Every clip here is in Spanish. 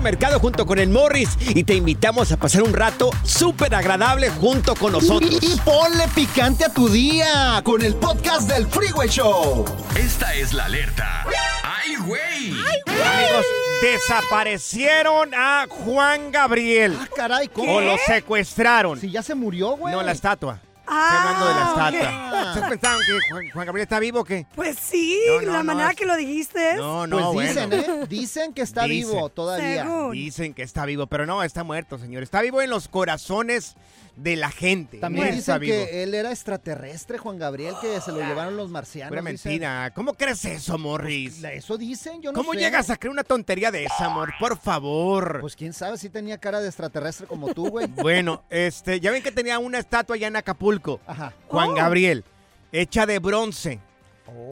Mercado junto con el Morris y te invitamos a pasar un rato súper agradable junto con nosotros. Y, y ponle picante a tu día con el podcast del Freeway Show. Esta es la alerta. ¡Ay, güey! Amigos, desaparecieron a Juan Gabriel. Ah, caray, ¿cómo? O lo secuestraron. Si ya se murió, güey. No, la estatua. Ah, hablando de. ¿Ustedes pensaban que Juan, Juan Gabriel está vivo o qué? Pues sí, No, no, la no, manera es- que lo dijiste. No, no, Pues dicen, bueno. ¿eh? Dicen que está Dicen. vivo todavía. Según. Dicen que está vivo, pero no, está muerto, señor. Está vivo en los corazones de la gente. También No está dicen vivo. que él era extraterrestre, Juan Gabriel, que se lo llevaron los marcianos. Pura dicen. mentira. ¿Cómo crees eso, Morris? Eso dicen, yo no ¿Cómo sé. llegas a creer una tontería de esa, amor? Por favor. Pues quién sabe si tenía cara de extraterrestre como tú, güey. Bueno, este, ya ven que tenía una estatua allá en Acapulco. Ajá. Juan Oh. Gabriel, hecha de bronce.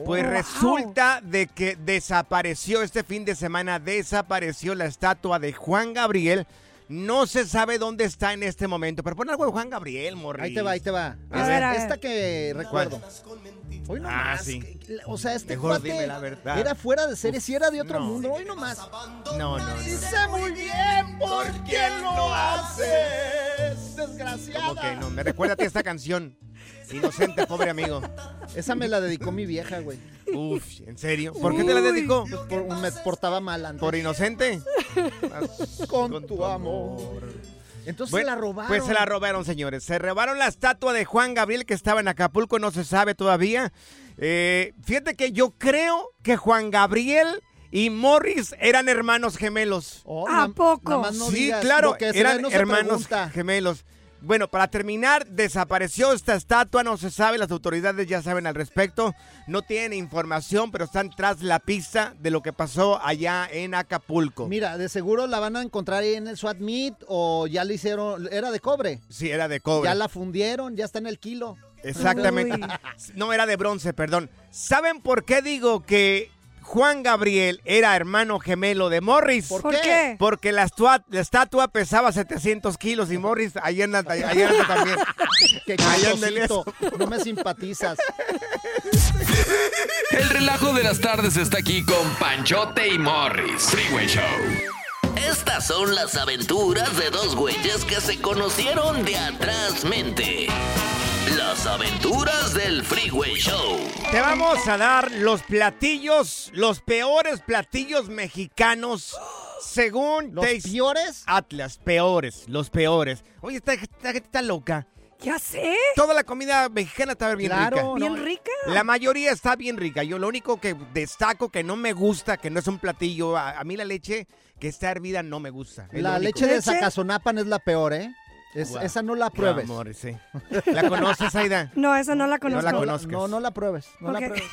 Pues Oh, wow. resulta de que desapareció este fin de semana, desapareció la estatua de Juan Gabriel. No se sabe dónde está en este momento, pero pon algo de Juan Gabriel, Morris. Ahí te va, ahí te va. A ver, a ver. Esta que recuerdo. Hoy no Ah, más. sí. O sea, este Mejor cuate dime la verdad. era fuera de serie, si era de otro no. mundo. Hoy no más. No, no, no. Dice muy bien, ¿por qué lo haces? Desgraciada. ¿Cómo que no? Me recuerda a ti esta canción. Inocente, pobre amigo. Esa me la dedicó mi vieja, güey. Uf, ¿en serio? ¿Por qué te la dedicó? Pues por- me portaba mal antes. ¿Por inocente? Con, tu amor. Entonces Bueno, se la robaron. Pues se la robaron, señores. Se robaron la estatua de Juan Gabriel que estaba en Acapulco, no se sabe todavía. Eh, fíjate que yo creo que Juan Gabriel y Morris eran hermanos gemelos. Oh, ¿A poco? no sí, claro, que eran no hermanos pregunta. gemelos. Bueno, para terminar, desapareció esta estatua, no se sabe, las autoridades ya saben al respecto, no tienen información, pero están tras la pista de lo que pasó allá en Acapulco. Mira, de seguro la van a encontrar ahí en el SWAT Meet o ya le hicieron, era de cobre. Sí, era de cobre. Ya la fundieron, ya está en el kilo. Exactamente. Uy. No, era de bronce, perdón. ¿Saben por qué digo que Juan Gabriel era hermano gemelo de Morris? ¿Por ¿Por qué? qué? Porque la, estua- la estatua pesaba 700 kilos y Morris ahí anda, ahí anda también. Chistosito, no me simpatizas. El relajo de las tardes está aquí con Panchote y Morris. Freeway Show. Estas son las aventuras de dos güeyes que se conocieron de atrás mente. Las aventuras del Freeway Show. Te vamos a dar los platillos, los peores platillos mexicanos Según ¿Los Taste peores? Atlas, peores, los peores. Oye, esta, esta gente está loca. Ya sé. Toda la comida mexicana está bien Claro, rica. no. Bien rica. La mayoría está bien rica. Yo lo único que destaco que no me gusta, que no es un platillo, a, a mí la leche que está hervida no me gusta. Es La leche de. Zacazonapan es la peor, ¿eh? Es-. Esa no la pruebes. amor, sí. ¿La conoces, Aida? No, esa no la conozco. la No conozcas. No, no la pruebes. No la pruebes.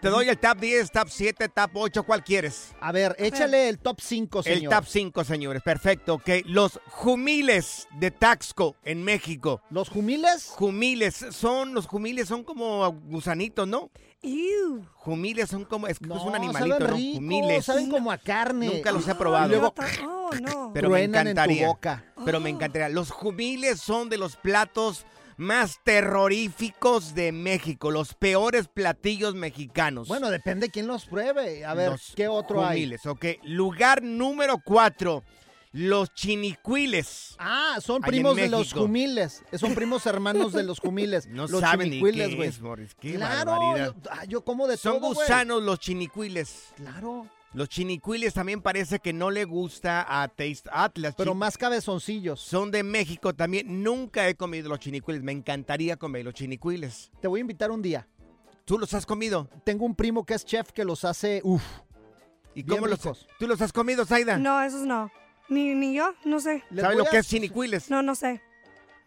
Te doy el top 10, top 7, top 8, ¿cuál quieres? A ver, échale el top 5, señor. El top 5, señores. Perfecto. Ok. Los jumiles de Taxco en México. ¿Los jumiles? Jumiles son, los jumiles son como gusanitos, ¿no? Ew. Jumiles son como, es, No, es un animalito, saben ¿no? rico, Jumiles. saben como a carne. Nunca los he Y probado. luego Oh, no. pero me truenan en tu encantaría. boca. Pero me encantaría. Los jumiles son de los platos más terroríficos de México, los peores platillos mexicanos. Bueno, depende quién los pruebe. A ver, Los ¿qué otro hay? jumiles, ok. Lugar número 4, los chinicuiles. Ah, son primos de los jumiles. Son primos hermanos de los jumiles. No los saben ni chinicuiles, qué güey. Claro, barbaridad. yo, ah, yo como de Son todo, gusanos los chinicuiles. Claro, Los chinicuiles también parece que no le gusta a Taste Atlas. pero más cabezoncillos. Son de México también. Nunca he comido los chinicuiles. Me encantaría comer los chinicuiles. Te voy a invitar un día. ¿Tú los has comido? Tengo un primo que es chef que los hace, uff. ¿Y Bien cómo los. ¿Tú los has comido, Zaida? No, esos no. Ni, ni yo, no sé. Les ¿Sabes voy lo a- que es chinicuiles? No, no sé.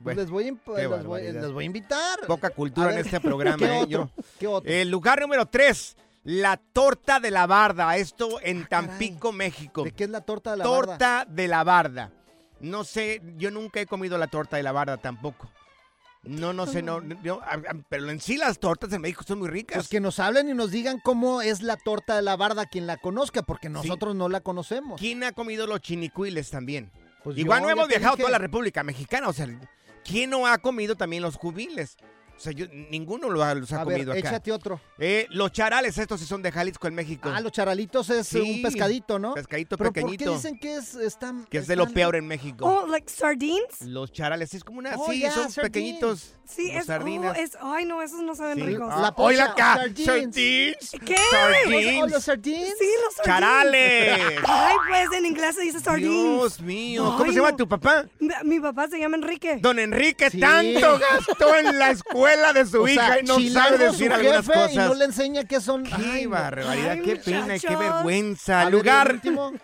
Pues Bueno, les, voy a, les, voy, barbaridad. les voy a invitar. poca cultura en este programa, ¿Qué ¿eh? otro? Yo- ¿Qué otro? El lugar número 3, la torta de la barda. Esto en Ah, caray. Tampico, México. ¿De qué es la torta de la barda? torta de la barda. No sé, yo nunca he comido la torta de la barda tampoco. No, no sé, no, pero en sí las tortas en México son muy ricas. Pues que nos hablen y nos digan cómo es la torta de la barda quien la conozca, porque nosotros no la conocemos. ¿Quién ha comido los chinicuiles también? Pues Igual no hemos viajado dije. toda la República Mexicana, o sea, ¿quién no ha comido también los jubiles? O sea, yo- ninguno lo ha- los ha A ver, comido acá. échate otro. Eh, los charales, estos sí son de Jalisco, en México. Ah, los charalitos es Sí, un pescadito, ¿no? pescadito Pero ¿por pequeñito. qué dicen que es están, que es de lo peor en México. Oh, like sardines. Los charales es como una, Oh, sí, ya, son sardines. pequeñitos. Sí, es, sardinas. oh, es. Ay, no, esos no saben Sí. ricos. Ah, La oiga pocha, acá, sardines. sardines. ¿Qué? Sardines. Oh, los sardines. Sí, los sardines. Charales. Ay, pues en inglés se dice sardines. Dios mío, ¿cómo Ay, se llama no. tu papá? Mi, mi papá se llama Enrique. Don Enrique Sí. tanto gastó en la escuela de su O sea, hija y no sabe su decir algunas jefe cosas. Y no le enseña qué son. Qué Ay, barbaridad, qué pena y qué vergüenza. Lugar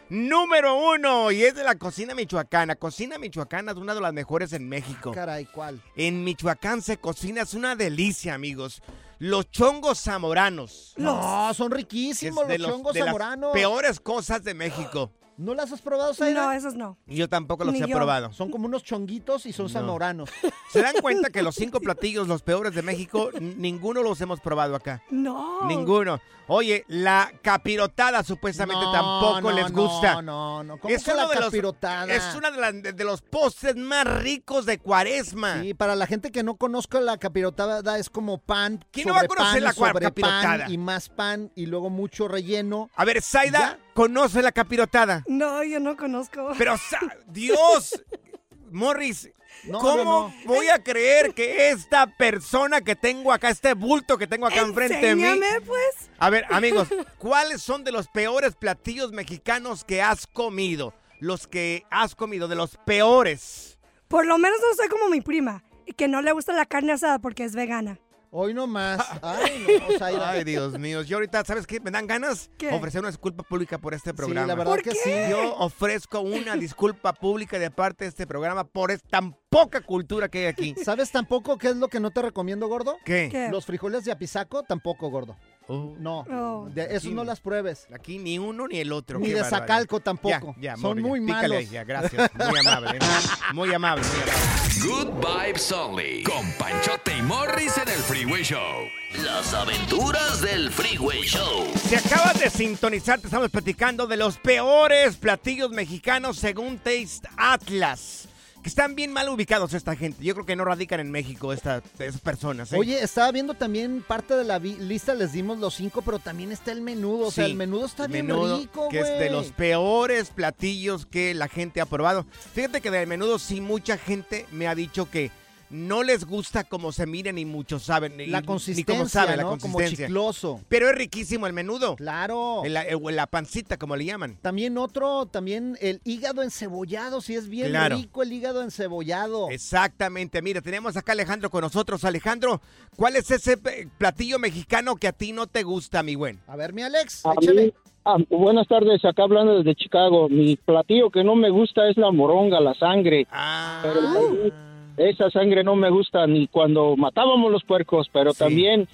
número uno y es de la cocina michoacana. Cocina michoacana es una de las mejores en México. Caray, ¿cuál? En Michoacán se cocina, es una delicia, amigos. Los chongos zamoranos. No, son riquísimos los los- chongos de las zamoranos. peores cosas de México. ¿No las has probado, Zaira? No, esos no. Yo tampoco los Ni he yo. probado. Son como unos chonguitos y son No. zamoranos. ¿Se dan cuenta que los cinco platillos, los peores de México, n- ninguno los hemos probado acá? No. Ninguno. Oye, la capirotada supuestamente No, tampoco no, les no, gusta. No, no, ¿Cómo Es que uno la de los- capirotada? Es uno de, las- de- de los postres más ricos de cuaresma. Sí, para la gente que no conozca la capirotada es como pan ¿Quién no va a conocer pan, la cua- sobre capirotada? pan y más pan y luego mucho relleno. A ver, Zaida, ¿Ya? ¿Conoce la capirotada? No, yo no conozco. Pero, sa- Dios, Morris, No, ¿cómo no. voy a creer que esta persona que tengo acá, este bulto que tengo acá enfrente de mí... Enséñame, pues. A ver, amigos, ¿cuáles son de los peores platillos mexicanos que has comido? Los que has comido, de los peores. Por lo menos no soy como mi prima, y que no le gusta la carne asada porque es vegana. Hoy no más. Ay, no, Zaira. Ay, Dios mío. Yo ahorita, ¿sabes qué? Me dan ganas ¿Qué? ofrecer una disculpa pública por este Sí, programa. la verdad ¿Por que qué? sí. Yo ofrezco una disculpa pública de parte de este programa por tan poca cultura que hay aquí. ¿Sabes tampoco qué es lo que no te recomiendo, gordo? ¿Qué? ¿Qué? Los frijoles de apisaco tampoco, gordo. Oh, No, Oh. de esos no las pruebes. aquí ni uno ni el otro. Ni qué de barbaridad. Zacalco tampoco. Ya, ya, Son muy pícale ahí, malos. ya, gracias. Muy amable. ¿eh? Muy amable, muy amable. Good Vibes Only. Con Panchote y Morris en el Freeway Show. Las aventuras del Freeway Show. Si acabas de sintonizar, te estamos platicando de los peores platillos mexicanos según Taste Atlas. Están bien mal ubicados esta gente. Yo creo que no radican en México esta, esas personas. ¿eh? Oye, estaba viendo también parte de la lista, les dimos los cinco, pero también está el menudo. O sea, Sí, el menudo está bien menudo, rico, que es de los peores platillos que la gente ha probado. Fíjate que del menudo sí mucha gente me ha dicho que no les gusta cómo se miren ni muchos saben. ni- La ni consistencia, cómo sabe la ¿no? Como consistencia. chicloso. Pero es riquísimo el menudo. Claro. En la, en la pancita, como le llaman. También otro, también el hígado encebollado, si es bien Claro. rico el hígado encebollado. Exactamente, mira, tenemos acá a Alejandro con nosotros. Alejandro, ¿cuál es ese eh, platillo mexicano que a ti no te gusta, mi buen? A ver, mi Alex, A échale. mí- ah, buenas tardes, acá hablando desde Chicago. Mi platillo que no me gusta es la moronga, la sangre. Ah. Pero también esa sangre no me gusta ni cuando matábamos los puercos, pero también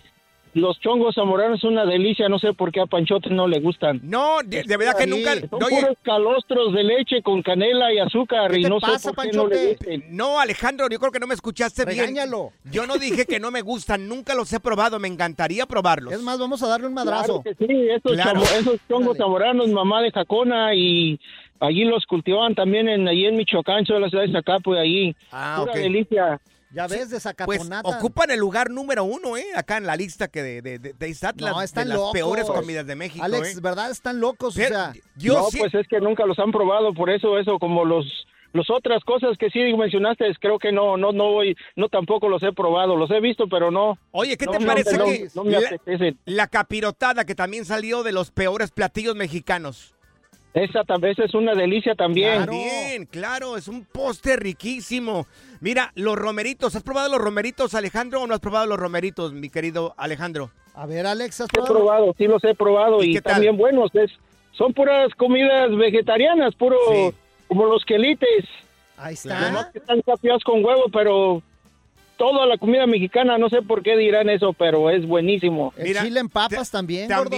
los chongos zamoranos es una delicia. No sé por qué a Panchote no le gustan. No, de, de verdad que nunca... Son puros calostros de leche con canela y azúcar y no sé por qué no le gusten. No, Alejandro, yo creo que no me escuchaste Regáñalo. bien. Yo no dije que no me gustan, nunca los he probado, me encantaría probarlos. Es más, vamos a darle un madrazo. Claro que sí, esos, Claro. chamo- esos chongos zamoranos, mamá de Jacona y allí los cultivaban también en allí en Michoacán, sobre la ciudad de Zacapo y allí. Ah, Pura ok. delicia. Ya ves, de Pues Zacaponata. ocupan el lugar número uno, ¿eh? Acá en la lista que de, de, de, de no, de están las locos. peores comidas de México, Alex, ¿eh? ¿verdad? Están locos, Pero o sea. yo no, sí- pues es que nunca los han probado, por eso, eso, como los los otras cosas que sí mencionaste, creo que no, no, no voy, no tampoco los he probado, los he visto, pero no. Oye, ¿qué no, te no, parece no, que no me la, apetecen. la capirotada que también salió de los peores platillos mexicanos? Esa tal vez es una delicia también. También, claro, es un postre riquísimo. Mira, los romeritos, ¿has probado los romeritos, Alejandro, o no has probado los romeritos, mi querido Alejandro? A ver, Alex, ¿has He probado, sí los he probado ¿Y también buenos. Es, son puras comidas vegetarianas, puro como los quelites. Ahí que están capeados con huevo, pero toda la comida mexicana, no sé por qué dirán eso, pero es buenísimo. El chile en papas también, gordo.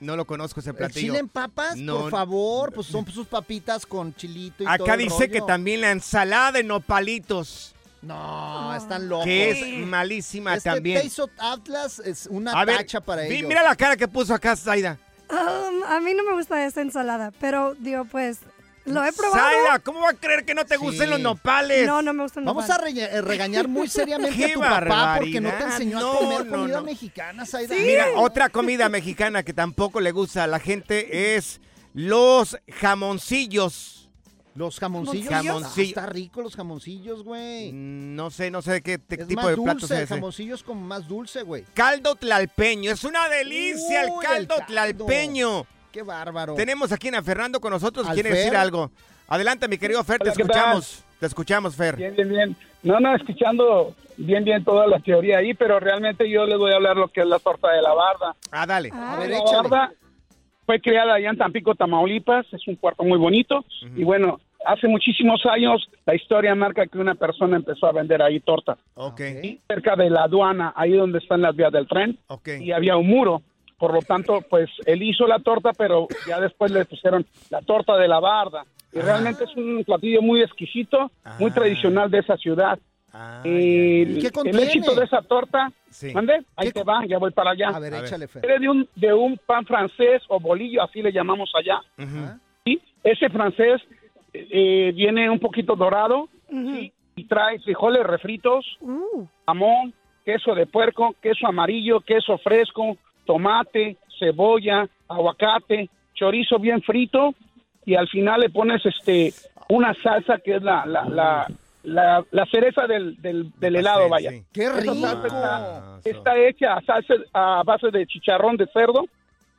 No lo conozco ese ¿El platillo. chile en papas? No. Por favor, pues son sus papitas con chilito y todo Acá el dice que también la ensalada de nopalitos, No, están locos. que es malísima Este también. Taste of Atlas es una A ver, tacha para vi- ellos. mira la cara que puso acá Zaida. Um, a mí no me gusta esta ensalada, pero digo, pues, lo he probado. Zaida, ¿cómo va a creer que no te gusten los nopales? No, no me gustan los Vamos a eh, regañar muy seriamente a ¡Qué tu papá porque no te barbaridad! enseñó No, a comer no, comida no. mexicana, Zaida. Mira, otra comida mexicana que tampoco le gusta a la gente es los jamoncillos. Los jamoncillos. Jamoncillo. Ah, está rico los jamoncillos, güey. No sé, no sé de qué te- Es tipo más de platos dulce, es el ese. jamoncillo es como más dulce, güey. Caldo tlalpeño, es una delicia el Uy, el caldo caldo. tlalpeño. Qué bárbaro. Tenemos aquí a Fernando con nosotros, quiere Fer. decir algo. Adelante, mi querido Fer, te Hola, ¿qué escuchamos. Te escuchamos, Fer. Bien, bien, bien. No, no, escuchando bien, bien toda la teoría ahí, pero realmente yo les voy a hablar lo que es la torta de la barda. Ah, dale. A ver, la échale. barda fue creada allá en Tampico, Tamaulipas, es un cuarto muy bonito. Y bueno, hace muchísimos años la historia marca que una persona empezó a vender ahí torta. Ok. Cerca de la aduana, ahí donde están las vías del tren. Ok. Y había un muro. Por lo tanto, pues él hizo la torta, pero ya después le pusieron la torta de la barda. Y realmente es un platillo muy exquisito, muy tradicional de esa ciudad. Y ¿Y qué el contiene? éxito de esa torta, Sí. ¿mande? Ahí te va, ya voy para allá. A ver, échale. Viene de un, de un pan francés o bolillo, así le llamamos allá. ¿sí? Ese francés eh, viene un poquito dorado ¿sí? y trae frijoles refritos, jamón, queso de puerco, queso amarillo, queso fresco, tomate, cebolla, aguacate, chorizo bien frito y al final le pones este una salsa que es la, la, la, la, la cereza del, del, del helado, vaya. ¡Qué rico! está, está hecha a, salsa, a base de chicharrón de cerdo,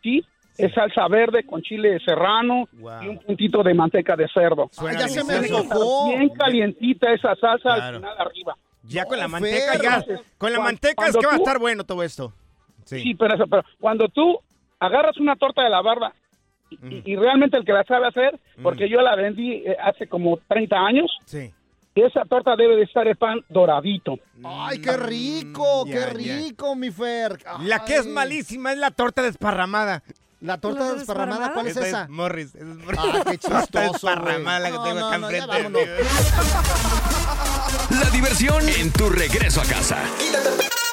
¿sí? Es salsa verde con chile serrano y un puntito de manteca de cerdo. Ya se me antojó. Bien calientita esa salsa Claro. al final arriba. Ya con la manteca, ya. Con la manteca es que va a estar bueno todo esto. Sí, pero, eso, pero cuando tú agarras una torta de la barba y, Mm. y- realmente el que la sabe hacer, porque yo la vendí eh, hace como 30 años, Sí. y esa torta debe de estar el pan doradito. ¡Ay, qué rico! Mm, ¡Qué ya, ya. rico, mi Fer! La que es malísima es la torta desparramada. ¿La torta desparramada cuál es esa? Morris. es Morris. Ah, qué Torta chistoso, desparramada la que güey. tengo No, acá no, no, ya enfrente. La diversión en tu regreso a casa.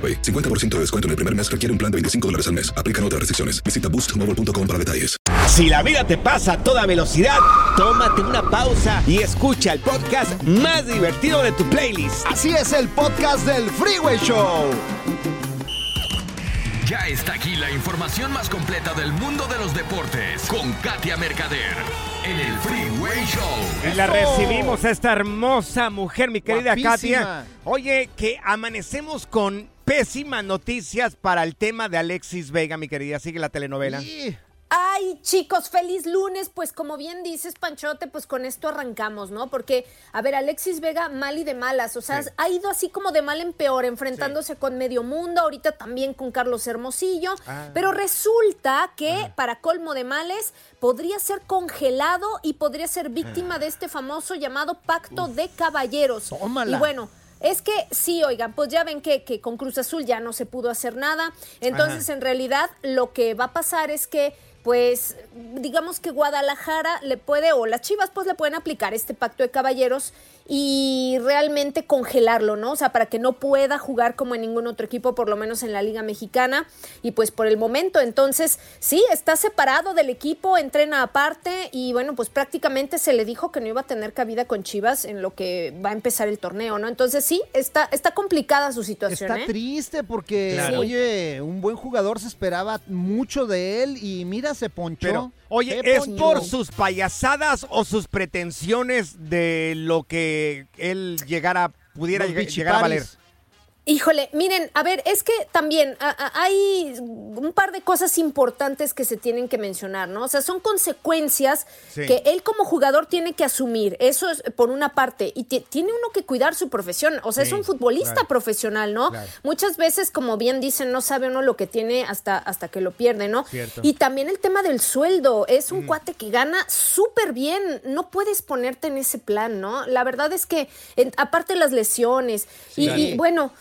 AroPay. 50% de descuento en el primer mes requiere un plan de 25 dólares al mes. Aplican otras restricciones. Visita boostmobile.com para detalles. Si la vida te pasa a toda velocidad, tómate una pausa y escucha el podcast más divertido de tu playlist. Así es el podcast del Freeway Show. Ya está aquí la información más completa del mundo de los deportes con Katia Mercader en el Freeway Show. Y la recibimos a esta hermosa mujer, mi querida Guapísima. Katia. Oye, que amanecemos con pésimas noticias para el tema de Alexis Vega, mi querida. Sigue la telenovela. Ay, chicos, feliz lunes. Pues como bien dices, Panchote, pues con esto arrancamos, ¿no? Porque, a ver, Alexis Vega, mal y de malas. O sea, Sí. ha ido así como de mal en peor, enfrentándose con medio mundo, ahorita también con Carlos Hermosillo. Ah. Pero resulta que, para colmo de males, podría ser congelado y podría ser víctima de este famoso llamado pacto de caballeros. Tómala. Y bueno. Es que sí, oigan, pues ya ven que, que con Cruz Azul ya no se pudo hacer nada. Entonces, Ajá. en realidad, lo que va a pasar es que, pues, digamos que Guadalajara le puede, o las Chivas, pues le pueden aplicar este pacto de caballeros y realmente congelarlo, ¿no? O sea, para que no pueda jugar como en ningún otro equipo, por lo menos en la Liga Mexicana. Y pues por el momento, entonces, sí, está separado del equipo, entrena aparte y bueno, pues prácticamente se le dijo que no iba a tener cabida con Chivas en lo que va a empezar el torneo, ¿no? Entonces sí, está, está complicada su situación. Está ¿eh? triste porque, Claro. oye, un buen jugador se esperaba mucho de él y mira, se ponchó. Pero, oye, ¿es por sus payasadas o sus pretensiones de lo que él llegara, pudiera lleg- llegar a valer? Híjole, miren, a ver, es que también a- a- hay un par de cosas importantes que se tienen que mencionar, ¿no? O sea, son consecuencias Sí. que él como jugador tiene que asumir. Eso es por una parte. Y ti- tiene uno que cuidar su profesión. O sea, Sí, es un futbolista claro. profesional, ¿no? Claro. Muchas veces, como bien dicen, no sabe uno lo que tiene hasta, hasta que lo pierde, ¿no? Cierto. Y también el tema del sueldo. Es un cuate que gana súper bien. No puedes ponerte en ese plan, ¿no? La verdad es que, en- aparte las lesiones, Sí. y, y, bueno,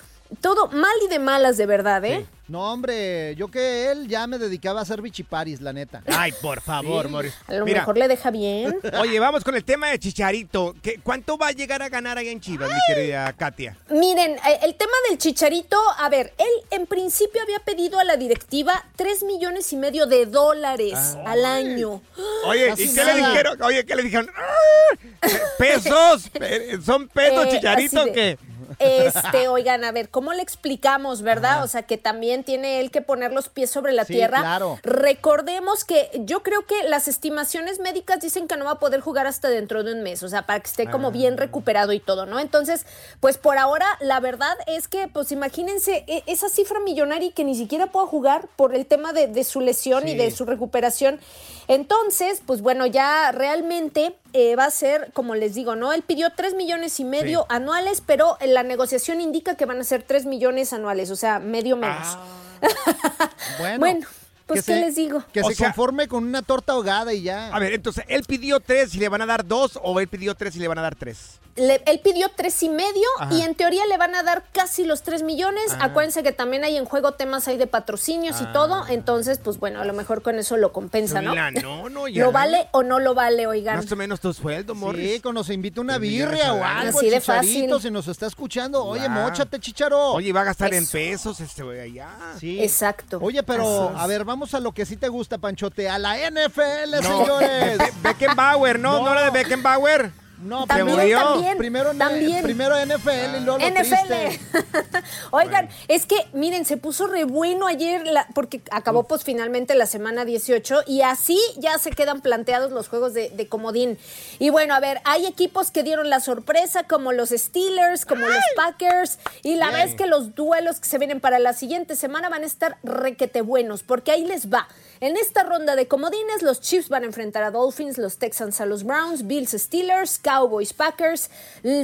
todo mal y de malas, de verdad, ¿eh? No, hombre, yo que él ya me dedicaba a hacer bichiparis, la neta. Ay, por favor, Sí. Morris. A lo Mira, mejor le deja bien. Oye, vamos con el tema de Chicharito. ¿Qué- ¿Cuánto va a llegar a ganar ahí en Chivas, mi querida Katia? Miren, eh, el tema del chicharito, a ver, él en principio había pedido a la directiva 3 millones y medio de dólares al año. Oye, Casi ¿y qué le dijeron? Oye, ¿qué le dijeron? ¡Ah! ¿Pesos? Pe- ¿Son pesos, Eh, Chicharito qué? Este, oigan, a ver, ¿cómo le explicamos, verdad? O sea, que también tiene él que poner los pies sobre la Sí, tierra. claro. Recordemos que yo creo que las estimaciones médicas dicen que no va a poder jugar hasta dentro de un mes, o sea, para que esté como Ah. bien recuperado y todo, ¿no? Entonces, pues por ahora, la verdad es que, pues imagínense e- esa cifra millonaria que ni siquiera pueda jugar por el tema de, de su lesión y de su recuperación. Entonces, pues bueno, ya realmente eh, va a ser, como les digo, ¿no? Él pidió 3 millones y medio Sí. anuales, pero la negociación indica que van a ser 3 millones anuales, o sea, medio menos. Bueno, Bueno, pues, que ¿qué se- les digo? Que O se sea- conforme con una torta ahogada y ya. A ver, entonces, ¿él pidió tres y le van a dar dos o él pidió tres y le van a dar tres? Le- él pidió tres y medio Ajá. y en teoría le van a dar casi los tres millones. Ah. Acuérdense que también hay en juego temas ahí de patrocinios y Ah. todo. Entonces, pues bueno, a lo mejor con eso lo compensa, ¿no? La no, no, ya. ¿Lo vale o no lo vale, oigan? Más o menos tu sueldo, Morris. Sí, se invita una birria o algo, Así de fácil. si nos está escuchando, oye, mochate, chicharo. Oye, va a gastar en Eso. pesos este güey allá. Sí. Exacto. Oye, pero a ver, vamos a lo que sí te gusta, Panchote, a la NFL, No, señores. Be- Beckenbauer, ¿no? No. ¿No era de Beckenbauer? No, También, murió. también. Primero, También. primero NFL y luego NFL. triste. Oigan, es que miren, se puso re bueno ayer la- porque acabó pues finalmente la semana 18 y así ya se quedan planteados los juegos de, de comodín. Y bueno, a ver, hay equipos que dieron la sorpresa como los Steelers, como los Packers y la verdad es que los duelos que se vienen para la siguiente semana van a estar requete buenos porque ahí les va. En esta ronda de comodines, los Chiefs van a enfrentar a Dolphins, los Texans a los Browns, Bills Steelers, Cowboys Packers,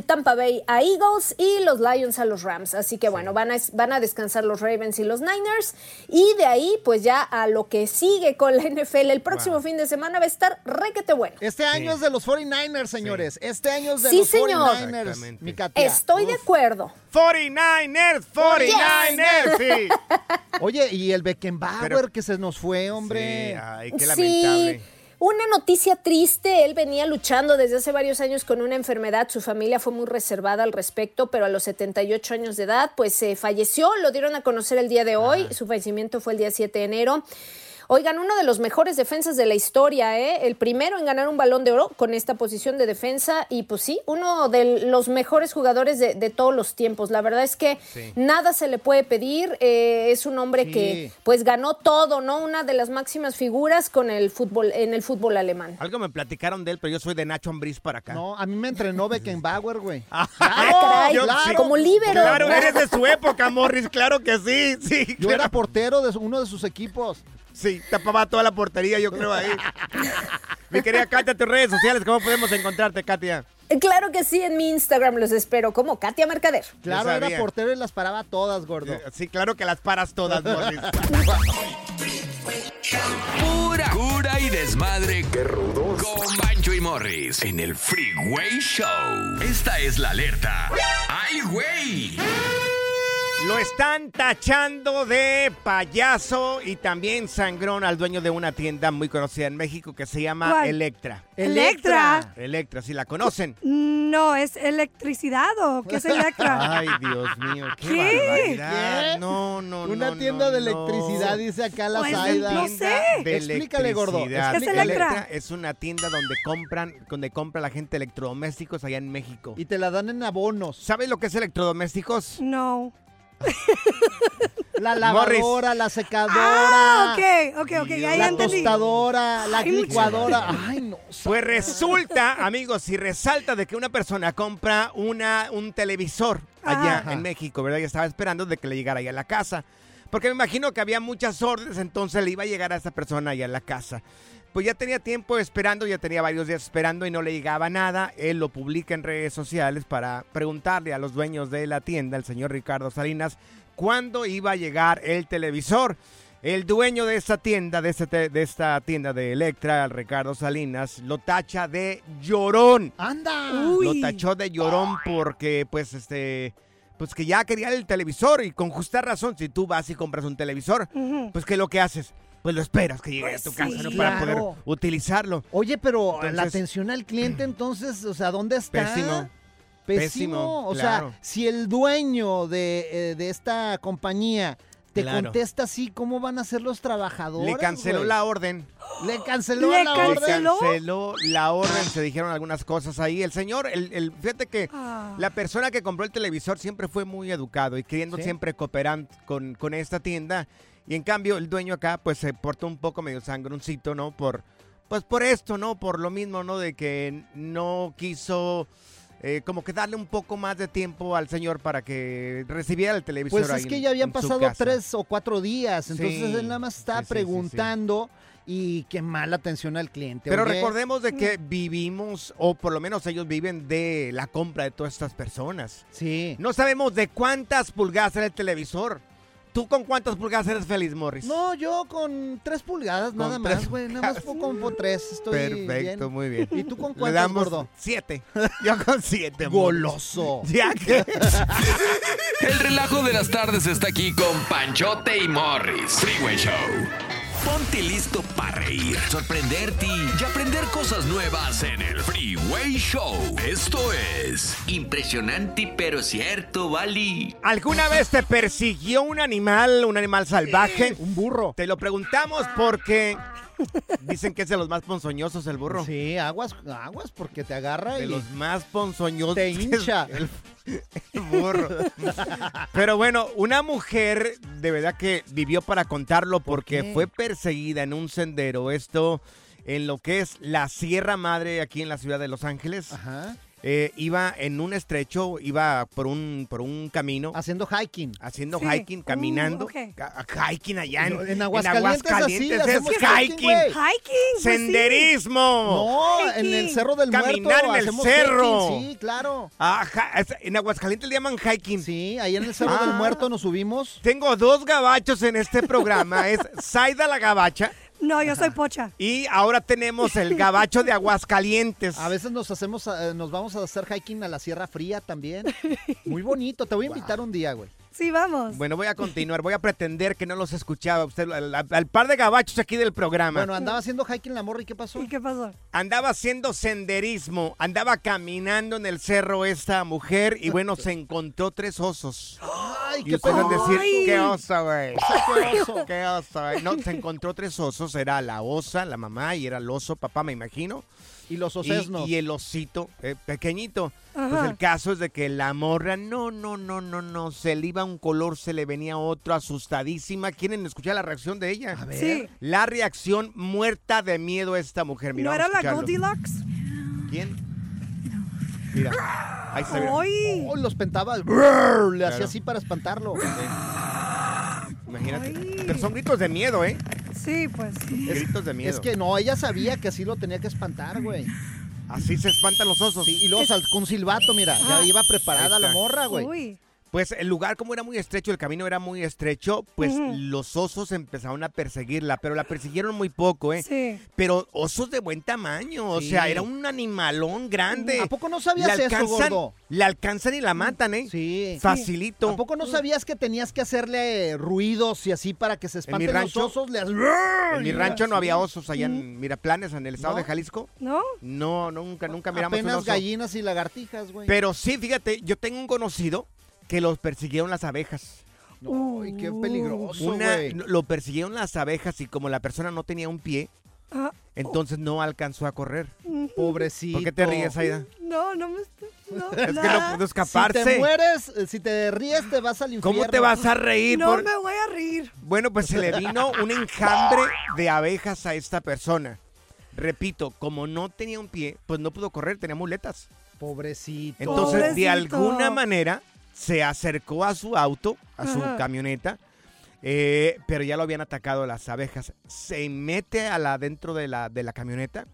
Tampa Bay a Eagles y los Lions a los Rams. Así que bueno, van a, van a descansar los Ravens y los Niners. Y de ahí, pues ya a lo que sigue con la NFL el próximo fin de semana va a estar requete bueno. Este año es de los 49ers, señores. Este año es de Sí, los señor. 49ers, Exactamente. mi. Estoy de acuerdo. 49ers, 49ers, sí. Oye, y el Beckenbauer Pero- que se nos fue, hombre. Sí, ay, qué Sí, lamentable. una noticia triste. Él venía luchando desde hace varios años con una enfermedad. Su familia fue muy reservada al respecto, pero a los 78 años de edad, pues eh, falleció. Lo dieron a conocer el día de hoy. Su fallecimiento fue el día 7 de enero. Oigan, uno de los mejores defensas de la historia, ¿eh? El primero en ganar un balón de oro con esta posición de defensa y pues sí, uno de los mejores jugadores de, de todos los tiempos. La verdad es que Sí. nada se le puede pedir. eh, es un hombre Sí. que pues ganó todo, ¿no? Una de las máximas figuras con el fútbol, en el fútbol alemán. Algo me platicaron de él, pero yo soy de Nacho Ambriz para acá. No, a mí me entrenó Beckenbauer, güey. Ah, caray, yo- claro, sí. como líbero. Claro, eres de su época, Morris, claro que sí, sí. Yo claro. era portero de uno de sus equipos. Sí, tapaba toda la portería, yo creo ahí. Mi querida Katia, tus redes sociales, ¿cómo podemos encontrarte, Katia? Claro que sí, en mi Instagram los espero como Katia Mercader. Claro, era portero y las paraba todas, gordo. Eh, Sí, claro que las paras todas, Morris. Pura cura y desmadre. Qué rudos. Con Bancho y Morris en el Freeway Show. Esta es la alerta. ¡Ay, güey! Lo están tachando de payaso y también sangrón al dueño de una tienda muy conocida en México que se llama ¿Cuál? Electra. Electra. Electra, si la conocen. No, ¿es electricidad o qué es Electra? Ay, Dios mío, qué, ¿Qué? barbaridad. ¿Qué? No, no, Una no, tienda no, de no. electricidad, dice acá la Pues, Zaida. no sé. de Explícale, gordo. electricidad. ¿Qué es Electra? es una tienda donde compran, donde compra la gente electrodomésticos allá en México. Y te la dan en abonos. ¿Sabes lo que es electrodomésticos? No. La Morris. lavadora, la secadora. Ah, ok, ok, ok, ya, ya La entendí. tostadora, la Ay, licuadora. Ay, no. Pues resulta, amigos, si resalta de que una persona compra una, un televisor allá Ajá. en México, ¿verdad? Y estaba esperando de que le llegara allá a la casa. Porque me imagino que había muchas órdenes, entonces le iba a llegar a esa persona allá a la casa. Pues ya tenía tiempo esperando, ya tenía varios días esperando y no le llegaba nada. Él lo publica en redes sociales para preguntarle a los dueños de la tienda, el señor Ricardo Salinas, cuándo iba a llegar el televisor. El dueño de esta tienda, de, este te- de esta tienda de Electra, Ricardo Salinas, lo tacha de llorón. ¡Anda! Uy. Lo tachó de llorón porque, pues, este, pues que ya quería el televisor y con justa razón, si tú vas y compras un televisor, Ujú. pues, ¿qué es lo que haces? Pues lo esperas que llegue Pues a tu sí. casa, ¿no? Para Claro. poder utilizarlo. Oye, pero la atención al cliente, entonces, o sea, ¿dónde está? Pésimo. Pésimo. Pésimo, O claro. sea, si el dueño de, eh, de esta compañía te Claro. contesta así, ¿cómo van a ser los trabajadores? Le canceló la orden. Le canceló ¿Le la canceló? orden. ¿Canceló? Canceló la orden, se dijeron algunas cosas ahí. El señor, el, el- fíjate que Ah. la persona que compró el televisor siempre fue muy educado y queriendo Sí. siempre cooperar con, con esta tienda. Y en cambio el dueño acá pues se portó un poco medio sangroncito, ¿no? Por, pues por esto, ¿no? Por lo mismo, ¿no? De que no quiso eh, como que darle un poco más de tiempo al señor para que recibiera el televisor. Pues ahí es que en- ya habían pasado tres o cuatro días, entonces Sí, él nada más está sí, sí, sí, sí. preguntando y qué mala atención al cliente. Pero recordemos de que vivimos, o por lo menos ellos viven de la compra de todas estas personas. Sí. No sabemos de cuántas pulgadas era el televisor. ¿Tú con cuántas pulgadas eres feliz, Morris? No, yo con tres pulgadas, Con nada tres más, güey. Nada más con tres. Estoy Perfecto, bien. muy bien. ¿Y tú con Le cuántas, damos gordo? siete. Yo con siete. Goloso. Ya que. El relajo de las tardes está aquí con Panchote y Morris. Freeway Show. Ponte listo para reír, sorprenderte y aprender cosas nuevas en el Freeway Show. Esto es Impresionante pero cierto, Bali. ¿Alguna vez te persiguió un animal, un animal salvaje? un burro. Te lo preguntamos porque dicen que es de los más ponzoñosos el burro. Sí, aguas, aguas, porque te agarra De y los más ponzoñosos. te hincha. El, el burro. Pero bueno, una mujer de verdad que vivió para contarlo porque fue perseguida en un sendero. Esto en lo que es la Sierra Madre aquí en la ciudad de Los Ángeles. Ajá. Eh, iba en un estrecho, iba por un, por un camino. Haciendo hiking. Haciendo Sí. hiking, caminando. Uh, ok. Ca- Hiking allá en, En Aguascalientes, Aguascalientes así, es hiking. hiking, pues. Senderismo. No, en el Cerro del Caminar Muerto. en el cerro. hiking, Sí, claro. En Aguascalientes le llaman hiking. Sí, ahí en el Cerro del Ah. Muerto nos subimos. Tengo dos gabachos en este programa. es Zaida la gabacha No, yo soy pocha. y ahora tenemos el gabacho de Aguascalientes. A veces nos hacemos, eh, nos vamos a hacer hiking a la Sierra Fría también. Muy bonito. Te voy a invitar un día, güey. Sí, vamos. Bueno, voy a continuar. Voy a pretender que no los escuchaba. Usted, al, al par de gabachos aquí del programa. Bueno, andaba haciendo hiking la morra y ¿qué pasó? ¿Y qué pasó? Andaba haciendo senderismo, andaba caminando en el cerro esta mujer y bueno, se encontró tres osos. Ay, Y qué ustedes van a decir, Ay. qué oso, güey. Qué oso. Qué oso, güey. No, se encontró tres osos, era la osa, la mamá y era el oso, papá, me imagino. Y los Y, osesnos. y el osito eh, pequeñito. Pues el caso es de que la morra, no, no, no, no, no, se le iba un color, se le venía otro, asustadísima. ¿Quieren escuchar la reacción de ella? A ver. Sí. La reacción muerta de miedo a esta mujer. Mira, ¿No era la. Goldilocks? ¿Quién? Mira, ahí se ve. ¡Ay! Oh, los pentaba. Le hacía así para espantarlo. Imagínate. Ay. Pero son gritos de miedo, ¿eh? Sí, pues. gritos de miedo. Es que no, ella sabía que así lo tenía que espantar, güey. Así se espantan los osos. Sí, y luego sal- con un silbato, mira, ya Ah. iba preparada la morra, güey. Uy. Pues el lugar como era muy estrecho, el camino era muy estrecho, pues los osos empezaron a perseguirla, pero la persiguieron muy poco, ¿eh? Sí. Pero osos de buen tamaño, o sea, era un animalón grande. ¿A poco no sabías La eso, gordo? La alcanzan y la matan, ¿eh? Sí. Facilito. ¿A poco no sabías que tenías que hacerle ruidos y así para que se espanten rancho- los osos? En mi rancho no había osos allá en Miraplanes, en el estado ¿No? de Jalisco. ¿No? No, nunca, nunca miramos un Apenas oso. gallinas y lagartijas, güey. Pero sí, fíjate, yo tengo un conocido que los persiguieron las abejas. Ay, qué peligroso, Una, güey. lo persiguieron las abejas y como la persona no tenía un pie, Ah, entonces no alcanzó a correr. Pobrecito. ¿Por qué te ríes, Aida? no, no me estoy... No, Es que no pudo Si escaparse. te mueres, eh, si te ríes, te vas al infierno. ¿Cómo te vas a reír? No por- me voy a reír. Bueno, pues se le vino un enjambre de abejas a esta persona. Repito, como no tenía un pie, pues no pudo correr, tenía muletas. Pobrecito. Entonces, de Pobrecito. alguna manera, se acercó a su auto, a su Ajá. camioneta, eh, pero ya lo habían atacado las abejas. Se mete a la dentro de la, de la camioneta,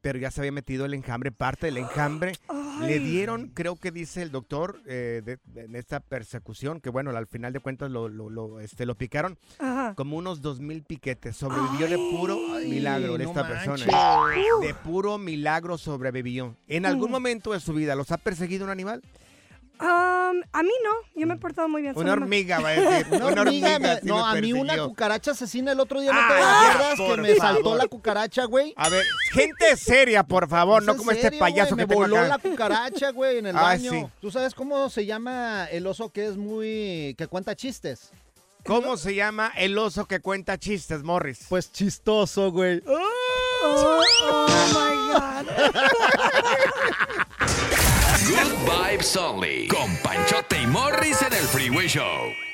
pero ya se había metido el enjambre, parte del enjambre. Le Ay. dieron, creo que dice el doctor, eh, de- de- en esta persecución, que bueno, al final de cuentas lo, lo, lo, este, lo picaron, Ajá. como unos dos mil piquetes. Sobrevivió de puro Ay, milagro de no esta persona. De puro milagro sobrevivió. ¿En algún momento de su vida los ha perseguido un animal? Um, a mí no, yo me he portado muy bien. Una hormiga, va a decir. Una hormiga, me- no, a mí una cucaracha asesina el otro día, ¿no Ah, te ya, acuerdas? Que me saltó la cucaracha, güey. A ver, gente seria, por favor, ¿Es no como este payaso güey? que Me voló acá. la cucaracha, güey, en el Ah, baño. sí. ¿Tú sabes cómo se llama el oso que es muy... que cuenta chistes? ¿Cómo se llama el oso que cuenta chistes, Morris? Pues chistoso, güey. Oh, oh my God. Vibes. Con Panchote y Morris en el Freeway Show.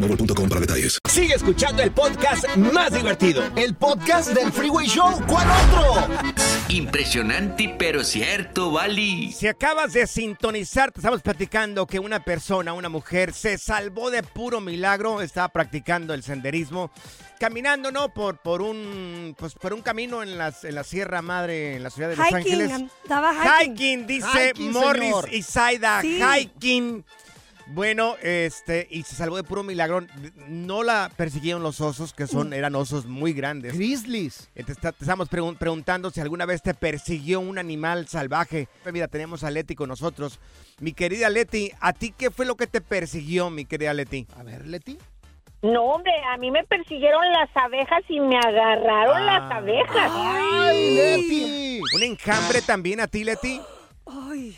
boostmobile.com para detalles. Sigue escuchando el podcast más divertido. El podcast del Freeway Show. ¿Cuál otro? Impresionante, pero cierto, Bali. Si acabas de sintonizar, te estamos platicando que una persona, una mujer, se salvó de puro milagro. Estaba practicando el senderismo, caminando, ¿no? Por, por un pues por un camino en, las, en la Sierra Madre, en la ciudad de Los Hiking, Ángeles. estaba hiking. Hiking, dice Hiking, Morris señor. Sí. Hiking. Bueno, este, y se salvó de puro milagro. No la persiguieron los osos, que son, eran osos muy grandes. Grizzlies. Te, está- te estamos pregun- preguntando si alguna vez te persiguió un animal salvaje. Pues Mira, tenemos a Leti con nosotros. Mi querida Leti, ¿a ti qué fue lo que te persiguió, mi querida Leti? A ver, Leti. No, hombre, a mí me persiguieron las abejas y me agarraron las abejas. ¡Ay, Leti! ¿Un enjambre también a ti, Leti?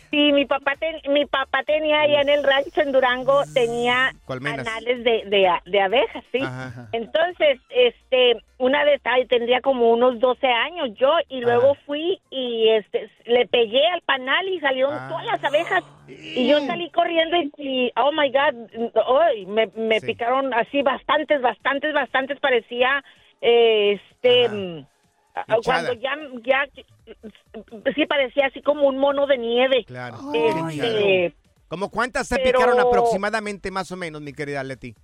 Sí, mi papá, ten- mi papá tenía allá en el rancho en Durango, tenía Colmenas. anales de, de, de abejas, sí. Ajá. Entonces, este, una vez ay, tendría como unos 12 años yo y luego fui y este le pegué al panal y salieron Ah. todas las abejas y yo salí corriendo y, y, oh my god, ay, me, me Sí. picaron así bastantes, bastantes, bastantes parecía eh, este mm. Cuando ya ya sí parecía así como un mono de nieve. Claro. Este, ¿Cómo cuántas te pero- picaron aproximadamente, más o menos, mi querida Leti?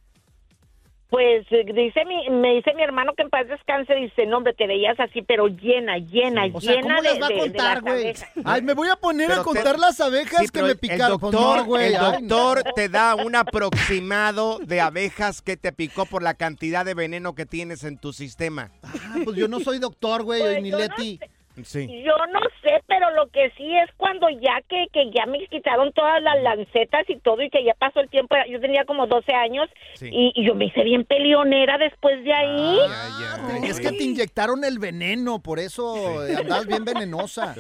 Pues eh, dice mi, me dice mi hermano que en paz descanse, dice, no hombre, te veías así, pero llena, llena, O sea, llena ¿cómo de, las va a contar, güey? abejas. Ay, me voy a poner Pero a te- contar las abejas Sí, que me picaron. El doctor, no, güey. el ay, no. doctor te da un aproximado de abejas que te picó por la cantidad de veneno que tienes en tu sistema. Ah, pues yo no soy doctor, güey, Pues ni no Leti. Sí. Yo no sé, pero lo que sí es cuando ya que, que ya me quitaron todas las lancetas y todo y que ya pasó el tiempo, yo tenía como 12 años Sí. y, y yo me hice bien peleonera después de ahí. Ay, Es que te inyectaron el veneno, por eso andabas bien venenosa.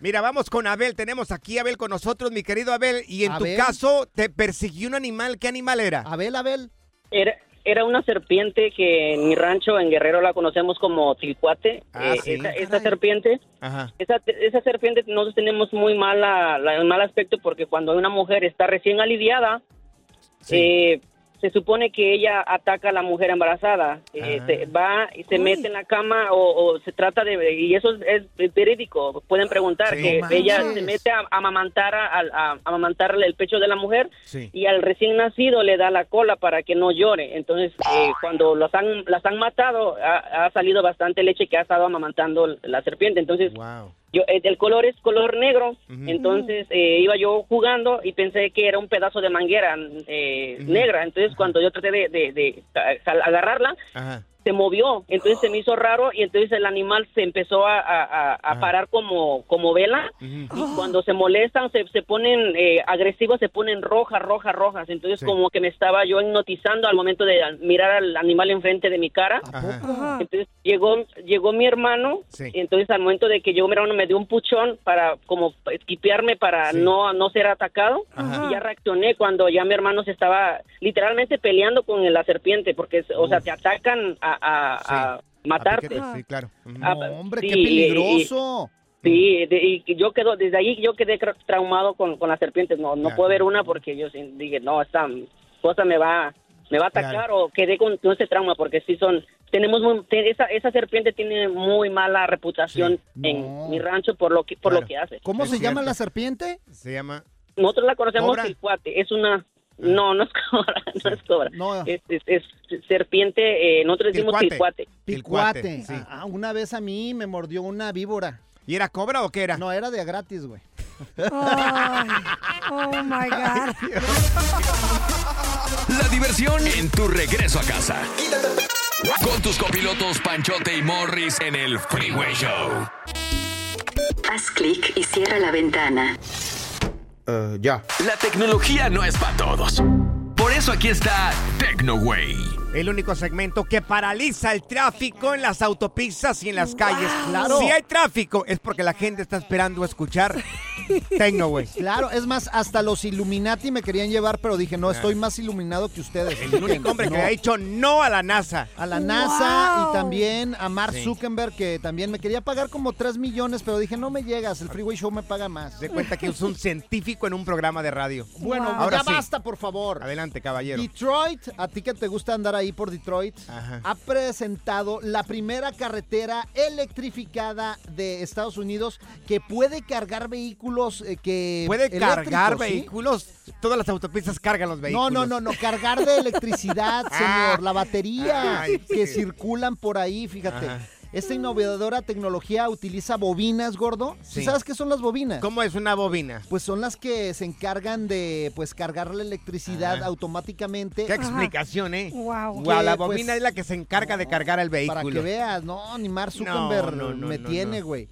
Mira, vamos con Abel. Tenemos aquí a Abel con nosotros, mi querido Abel. Y en Abel. tu caso, te persiguió un animal. ¿Qué animal era? Abel, Abel. Era, era una serpiente que en mi rancho, en Guerrero, la conocemos como tilcuate. Ah, Eh, sí. esa, esa serpiente, Ajá. esa, esa serpiente nosotros tenemos muy mala, la- mal aspecto porque cuando una mujer está recién aliviada, eh, se supone que ella ataca a la mujer embarazada. Eh, Ah. se va y se mete en la cama o, o se trata de... Y eso es, es verídico. Pueden preguntar Sí. que ella se mete a, a amamantar, a, a- a amamantarle el pecho de la mujer Sí. y al recién nacido le da la cola para que no llore. Entonces, eh, cuando los han, las han matado, ha, ha salido bastante leche que ha estado amamantando la serpiente. Entonces, Wow. Yo, eh, el color es color negro, entonces eh, iba yo jugando y pensé que era un pedazo de manguera eh, negra. Entonces, cuando yo traté de, de- agarrarla, Ajá. Se movió, entonces se me hizo raro y entonces el animal se empezó a, a- a- a parar como, como vela y cuando se molestan se, se ponen eh, agresivos, se ponen rojas, rojas, rojas, entonces Sí. como que me estaba yo hipnotizando al momento de mirar al animal enfrente de mi cara. Ajá. Entonces llegó llegó mi hermano Sí. y entonces al momento de que llegó mi hermano me dio un puchón para como esquipearme para Sí. no no ser atacado Ajá. y ya reaccioné cuando ya mi hermano se estaba literalmente peleando con la serpiente porque o sea te atacan a, a- a matarte. Sí, claro. Ah, No, hombre, sí, qué y- peligroso. Sí, de- y yo quedo, desde ahí yo quedé traumado con, con las serpientes. No, no puedo ver una porque yo sí dije, no, esta cosa me va, me va a atacar Claro. o quedé con, con ese trauma porque sí son, tenemos muy, te- esa, esa serpiente tiene muy mala reputación Sí. en mi rancho por lo que, por Claro. lo que hace. ¿Cómo Es se llama la serpiente? Se llama. Nosotros la conocemos Cobra. tilcuate, es una, No, no es cobra, no es cobra. Es, es- es serpiente, eh, nosotros decimos tilcuate. Picuate. Ah, ah, una vez a mí me mordió una víbora. ¿Y era cobra o qué era? No, era de a gratis, güey. Ay, oh my God. La diversión en tu regreso a casa. Con tus copilotos Panchote y Morris en el Freeway Show. Haz clic y cierra la ventana. Ya. La tecnología no es para todos. Por eso aquí está TecnoWay. El único segmento que paraliza el tráfico en las autopistas y en las calles. Claro. Si hay tráfico es porque la gente está esperando escuchar Tecno, güey. Claro, es más, hasta los Illuminati me querían llevar, pero dije, no, estoy más iluminado que ustedes. El único hombre que No. le ha dicho no a la NASA. A la NASA Wow. y también a Mark Sí. Zuckerberg, que también me quería pagar como 3 millones, pero dije, no me llegas, el Freeway Show me paga más. Se cuenta que es un científico en un programa de radio. Bueno, ahora ya sí. basta, por favor. Adelante, caballero. Detroit, a ti que te gusta andar ahí por Detroit, Ajá. ha presentado la primera carretera electrificada de Estados Unidos que puede cargar vehículos eh, que... ¿Puede cargar vehículos? Todas las autopistas cargan los No, vehículos. no, no, no, cargar de electricidad, señor, la batería Ay, que sí. circulan por ahí, fíjate. Ajá. Esta innovadora tecnología utiliza bobinas, gordo. ¿Sí Sí. sabes qué son las bobinas? ¿Cómo es una bobina? Pues son las que se encargan de pues cargar la electricidad Ajá. automáticamente. Qué explicación, ¿eh? Wow. Guau, la Que, pues, bobina es la que se encarga de cargar el vehículo. Para que veas, no, ni Mark Zuckerberg No, no, no, me no, tiene, no. güey.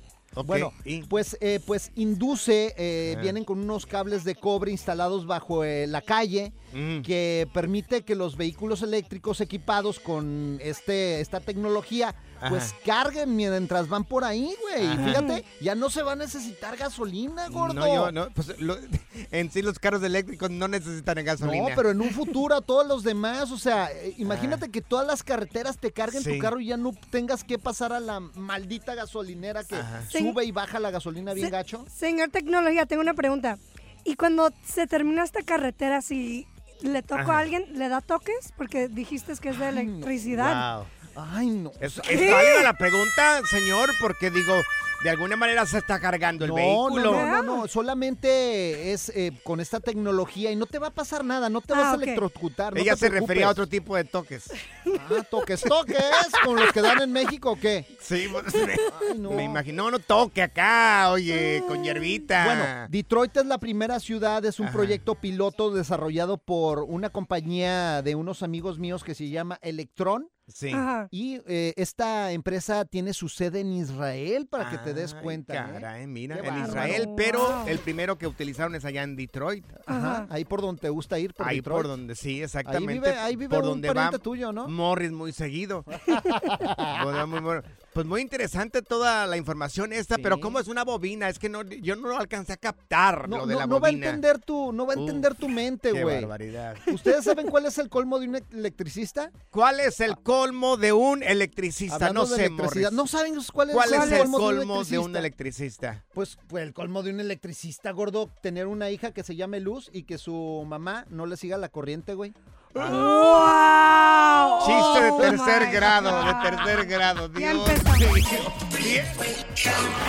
Bueno, pues, eh, pues induce, eh, Ah. vienen con unos cables de cobre instalados bajo eh, la calle Mm. que permite que los vehículos eléctricos equipados con este, esta tecnología pues Ajá. carguen mientras van por ahí, güey. Y Ajá. fíjate, ya no se va a necesitar gasolina, gordo. No, yo no. Pues lo- en sí los carros eléctricos no necesitan gasolina. No, pero en un futuro a todos los demás, o sea, eh, imagínate que todas las carreteras te carguen Sí. tu carro y ya no tengas que pasar a la maldita gasolinera que Ajá. sube y baja la gasolina bien Se- gacho. Señor Tecnología, tengo una pregunta. ¿Y cuando se termina esta carretera, si le toca Ajá. a alguien, le da toques? Porque dijiste que es de electricidad. Wow. Ay, no. Es, es válida la pregunta, señor, porque digo, de alguna manera se está cargando el No, vehículo. no, no, no, no, solamente es eh, con esta tecnología y no te va a pasar nada, no te Ah, vas a ok. electrocutar. Ella se refería a otro tipo de toques. Ah, toques, toques, con los que dan en México o qué. Sí, pues, Ay, no. me imagino, no toque acá, oye, con hierbita. Bueno, Detroit es la primera ciudad, es un Ajá. proyecto piloto desarrollado por una compañía de unos amigos míos que se llama Electron. Sí. Ajá. Y eh, esta empresa tiene su sede en Israel para que te des Ay, cuenta. ¿eh? Caray, mira, Qué en bárbaro. Israel, pero Wow. el primero que utilizaron es allá en Detroit. Ajá, Ajá. ahí por donde te gusta ir, por ahí Detroit. por donde sí, exactamente. Ahí vive, ahí vive por un donde va pariente tuyo, ¿no? Morris muy seguido. Pues muy interesante toda la información esta, pero. ¿cómo es una bobina? Es que no, yo no alcancé a captar No, lo de no- la no va a bobina. entender tu, no va a Uf, entender tu mente, Qué güey. barbaridad. ¿Ustedes saben cuál es el colmo de un electricista? ¿Cuál es el colmo de un electricista? Hablando no sé. Morris. ¿No saben cuál es, ¿Cuál es el colmo colmo de un electricista? electricista? Pues, pues el colmo de un electricista, gordo, tener una hija que se llame Luz y que su mamá no le siga la corriente, güey. ¡Wow! Chiste de Oh tercer grado, God. de tercer grado. Ya Dios.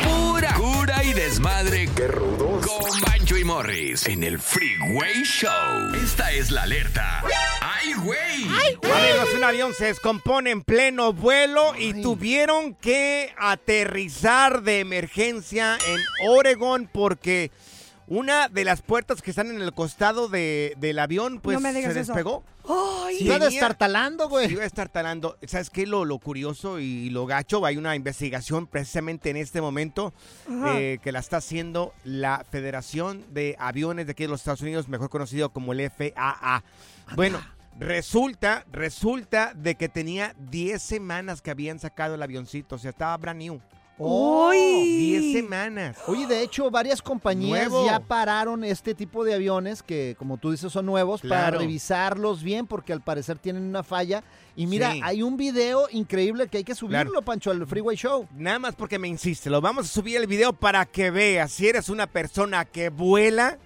Pura cura y desmadre. ¡Qué rudos! Con Bancho y Morris en el Freeway Show. Esta es la alerta. ¡Ay, güey! Amigos, un avión se descompone en pleno vuelo y tuvieron que aterrizar de emergencia en Oregon porque una de las puertas que están en el costado de- del avión pues No me digas se eso. despegó. ¡Ay! Iba Tenía- destartalando, güey. Iba a estar talando. ¿Sabes qué? Lo, lo curioso y lo gacho, hay una investigación precisamente en este momento Ajá. eh, que la está haciendo la Federación de Aviones de aquí de los Estados Unidos, mejor conocido como el FAA. Bueno, resulta, resulta de que tenía 10 semanas que habían sacado el avioncito, o sea, estaba brand new. ¡Uy! 10 semanas. Oye, de hecho, varias compañías Nuevo. ya pararon este tipo de aviones que, como tú dices, son nuevos para revisarlos bien porque al parecer tienen una falla. Y mira, Sí. hay un video increíble que hay que subirlo, Claro. Pancho, al Freeway Show. Nada más porque me insiste, lo vamos a subir el video para que veas. Si eres una persona que vuela,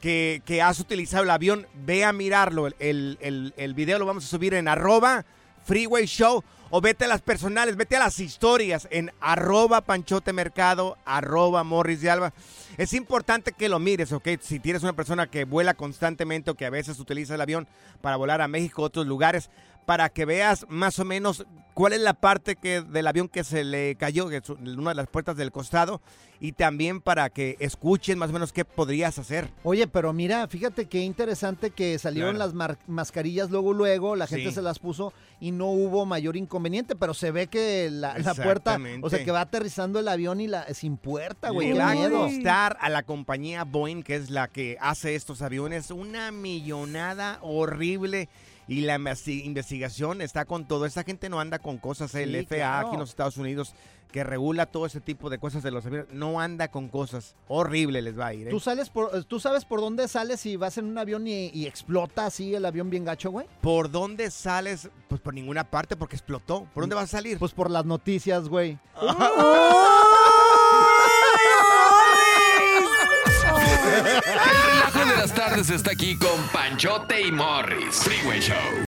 que, que has utilizado el avión, ve a mirarlo. El, el, el video lo vamos a subir en arroba Freeway Show o vete a las personales, vete a las historias en arroba Panchote Mercado, arroba Morris de Alba. Es importante que lo mires, ¿ok? Si tienes una persona que vuela constantemente o que a veces utiliza el avión para volar a México o otros lugares, para que veas más o menos cuál es la parte que, del avión que se le cayó, que es una de las puertas del costado, y también para que escuchen más o menos qué podrías hacer. Oye, pero mira, fíjate qué interesante que salieron Claro. las mascarillas luego, luego, la gente Sí. se las puso y no hubo mayor inconveniente, pero se ve que la, la puerta, o sea, que va aterrizando el avión y la sin puerta, güey, Le va a miedo. costar a la compañía Boeing, que es la que hace estos aviones, una millonada horrible. Y la investi- investigación está con todo. Esta gente no anda con cosas. El Sí, FAA claro. aquí en los Estados Unidos, que regula todo ese tipo de cosas de los aviones, no anda con cosas. Horrible les va a ir. ¿eh? ¿Tú, sales por, ¿Tú sabes por dónde sales si vas en un avión y, y explota así el avión bien gacho, güey? ¿Por dónde sales? Pues por ninguna parte, porque explotó. ¿Por dónde vas a salir? Pues por las noticias, güey. El está aquí con Panchote y Morris. Freeway Show.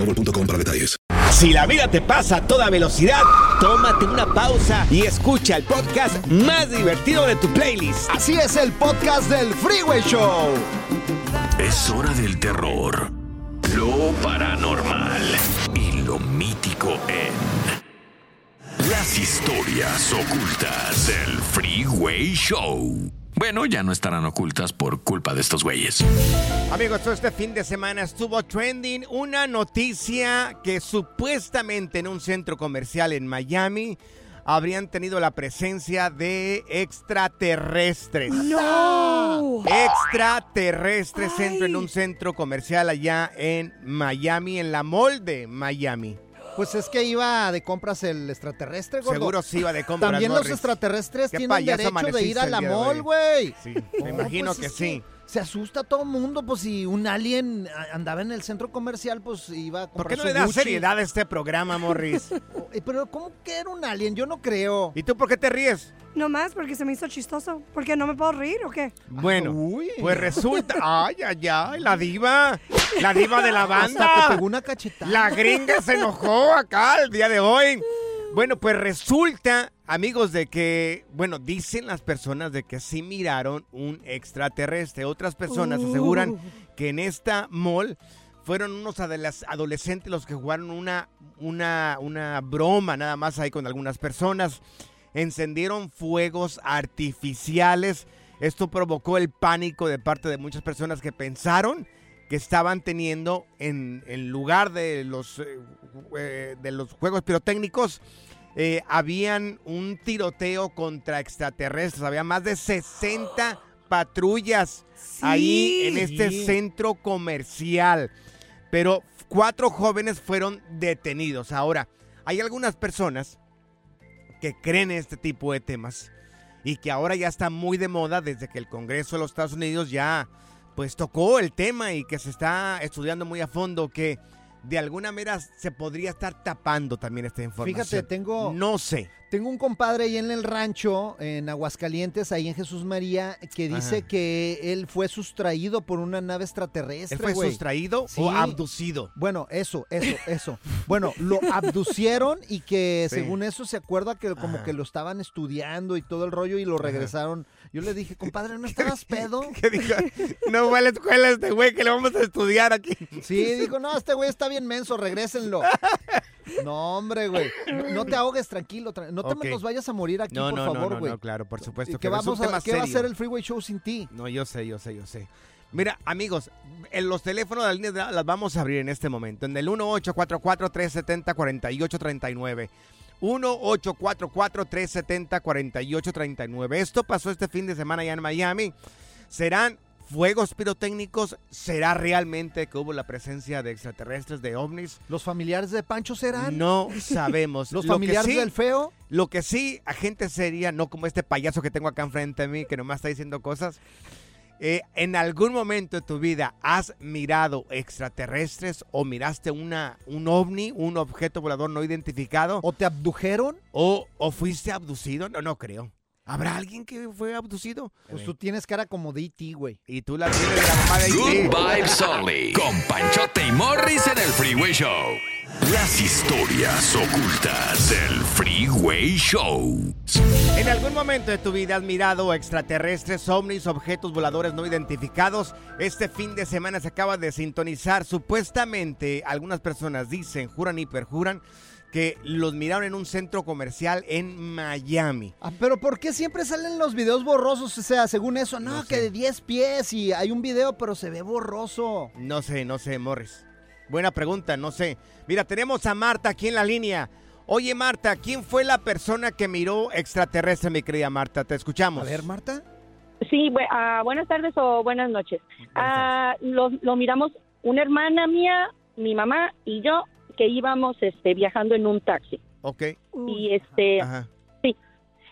boostmobile.com para detalles. Si la vida te pasa a toda velocidad, tómate una pausa y escucha el podcast más divertido de tu playlist. Así es el podcast del Freeway Show. Es hora del terror, lo paranormal y lo mítico en las historias ocultas del Freeway Show. Bueno, ya no estarán ocultas por culpa de estos güeyes. Amigos, todo este fin de semana estuvo trending una noticia que supuestamente en un centro comercial en Miami habrían tenido la presencia de extraterrestres. ¡No! Extraterrestres centro en un centro comercial allá en Miami, en la mall de Miami. Pues es que iba de compras el extraterrestre, gordo. Seguro sí iba de compras, También los extraterrestres tienen derecho de ir a la mall, güey. Sí, me imagino que es sí. Se asusta todo el mundo, pues si un alien a- andaba en el centro comercial, pues iba a comprar ¿Por qué no su le das Gucci. seriedad a este programa, Morris? Eh, Pero ¿cómo que era un alien? Yo no creo. ¿Y tú por qué te ríes? No más porque se me hizo chistoso. ¿Porque no me puedo reír o qué? Bueno, pues resulta. Ay, ay, ay, la diva. La diva de la banda. Hasta te pegó una cachetada. La gringa se enojó acá el día de hoy. Bueno, pues resulta, amigos, de que, bueno, dicen las personas de que sí miraron un extraterrestre. Otras personas Uh. aseguran que en esta mall fueron unos adolescentes los que jugaron una, una, una broma nada más ahí con algunas personas. Encendieron fuegos artificiales. Esto provocó el pánico de parte de muchas personas que pensaron que estaban teniendo en, en lugar de los, eh, eh, de los juegos pirotécnicos, eh, habían un tiroteo contra extraterrestres. Había más de 60 patrullas ahí en este Sí. centro comercial. Pero cuatro jóvenes fueron detenidos. Ahora, hay algunas personas que creen en este tipo de temas y que ahora ya está muy de moda desde que el Congreso de los Estados Unidos ya pues tocó el tema y que se está estudiando muy a fondo que de alguna manera se podría estar tapando también esta información. Fíjate, tengo... No sé. Tengo un compadre ahí en el rancho, en Aguascalientes, ahí en Jesús María, que dice Ajá. que él fue sustraído por una nave extraterrestre. ¿Él fue sustraído Sí. o abducido? Bueno, eso, eso, eso. Bueno, lo abducieron y que Sí. según eso se acuerda que como Ajá. que lo estaban estudiando y todo el rollo y lo regresaron. Yo le dije, compadre, ¿no estabas pedo? ¿Qué dijo? No fue a la escuela este güey que le vamos a estudiar aquí. Sí, dijo, no, este güey está bien menso, regrésenlo. No, hombre, güey. No, no te ahogues, tranquilo. tra- no te Ok. nos vayas a morir aquí, No, por no, favor, güey. no, claro, por supuesto. ¿Y que vamos a, ¿Qué va a hacer el Freeway Show sin ti? No, yo sé, yo sé, yo sé. Mira, amigos, en los teléfonos de la línea de- las vamos a abrir en este momento. En el 1844-370-4839. 1844-370-4839. Esto pasó este fin de semana allá en Miami. ¿Serán fuegos pirotécnicos? ¿Será realmente que hubo la presencia de extraterrestres, de ovnis? ¿Los familiares de Pancho serán? No sabemos. ¿Los Lo familiares sí- del feo? Lo que sí, a gente seria, no como este payaso que tengo acá enfrente de mí, que nomás está diciendo cosas. Eh, ¿En algún momento de tu vida has mirado extraterrestres o miraste una, un ovni, un objeto volador no identificado? ¿O te abdujeron? ¿O, o fuiste abducido? No, no creo. ¿Habrá alguien que fue abducido? Pues tú tienes cara como de E.T., güey. Y tú la tienes de la mamá de Good E.T.. Vibes Only. Con Panchote y Morris en el Freeway Show. Las historias ocultas del Freeway Show. ¿En algún momento de tu vida has mirado extraterrestres, ovnis, objetos voladores no identificados? Este fin de semana se acaba de sintonizar. Supuestamente, algunas personas dicen, juran y perjuran, que los miraron en un centro comercial en Miami. Ah, pero ¿por qué siempre salen los videos borrosos? O sea, según eso, no, No que de 10 pies y hay un video, pero se ve borroso. No sé, no sé, Morris. Buena pregunta, no sé. Mira, tenemos a Marta aquí en la línea. Oye, Marta, ¿quién fue la persona que miró extraterrestre, mi querida Marta? Te escuchamos. A ver, Marta. Sí, bu- ah, buenas tardes o buenas noches. Ah, lo, lo miramos una hermana mía, mi mamá y yo que íbamos este, viajando en un taxi. Ok. Y este, Ajá. sí,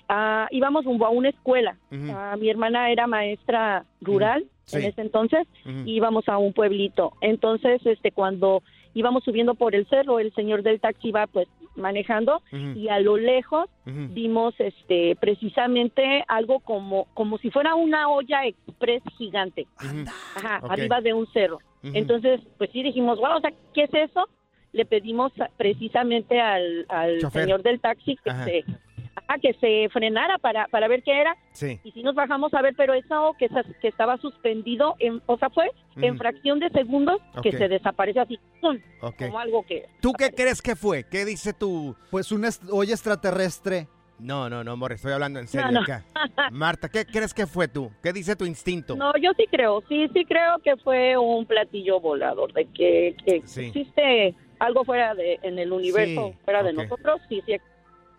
ah, íbamos rumbo a una escuela. Ah, mi hermana era maestra rural Sí. en ese entonces y íbamos a un pueblito. Entonces, este, cuando íbamos subiendo por el cerro, el señor del taxi iba pues manejando y a lo lejos vimos este precisamente algo como como si fuera una olla express gigante Ajá, Ok. arriba de un cerro entonces pues sí dijimos wow o sea qué es eso le pedimos precisamente al, al señor del taxi que Ajá. se ajá, que se frenara para para ver qué era Sí. y sí nos bajamos a ver pero eso que que estaba suspendido en, o sea fue en Ujú. fracción de segundos que se desapareció así como algo que ¿Tú qué crees que fue? ¿Qué dice tu...? Pues un est- olla extraterrestre. No, no, no, Morris, estoy hablando en serio no. acá. Marta, ¿qué crees que fue tú? ¿Qué dice tu instinto? No, yo sí creo, sí, sí creo que fue un platillo volador, de que, que Sí. existe algo fuera de, en el universo, Sí, fuera de nosotros, sí, sí.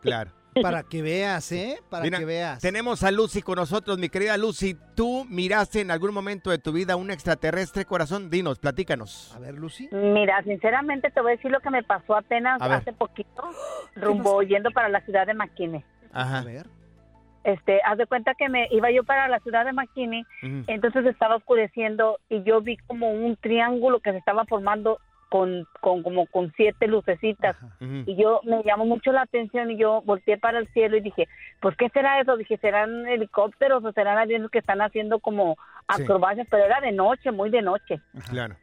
Claro. Para que veas, ¿eh? Para Mira, que veas. Tenemos a Lucy con nosotros, mi querida Lucy. ¿Tú miraste en algún momento de tu vida un extraterrestre corazón? Dinos, platícanos. A ver, Lucy. Mira, sinceramente te voy a decir lo que me pasó apenas A ver. hace poquito, rumbo yendo para la ciudad de McKinney. Ajá. Este, haz de cuenta que me iba yo para la ciudad de McKinney, entonces estaba oscureciendo y yo vi como un triángulo que se estaba formando con, con como con siete lucecitas y yo me llamó mucho la atención y yo volteé para el cielo y dije, pues qué será eso? Dije, serán helicópteros o serán aviones que están haciendo como Sí. acrobacias, pero era de noche, muy de noche. Claro.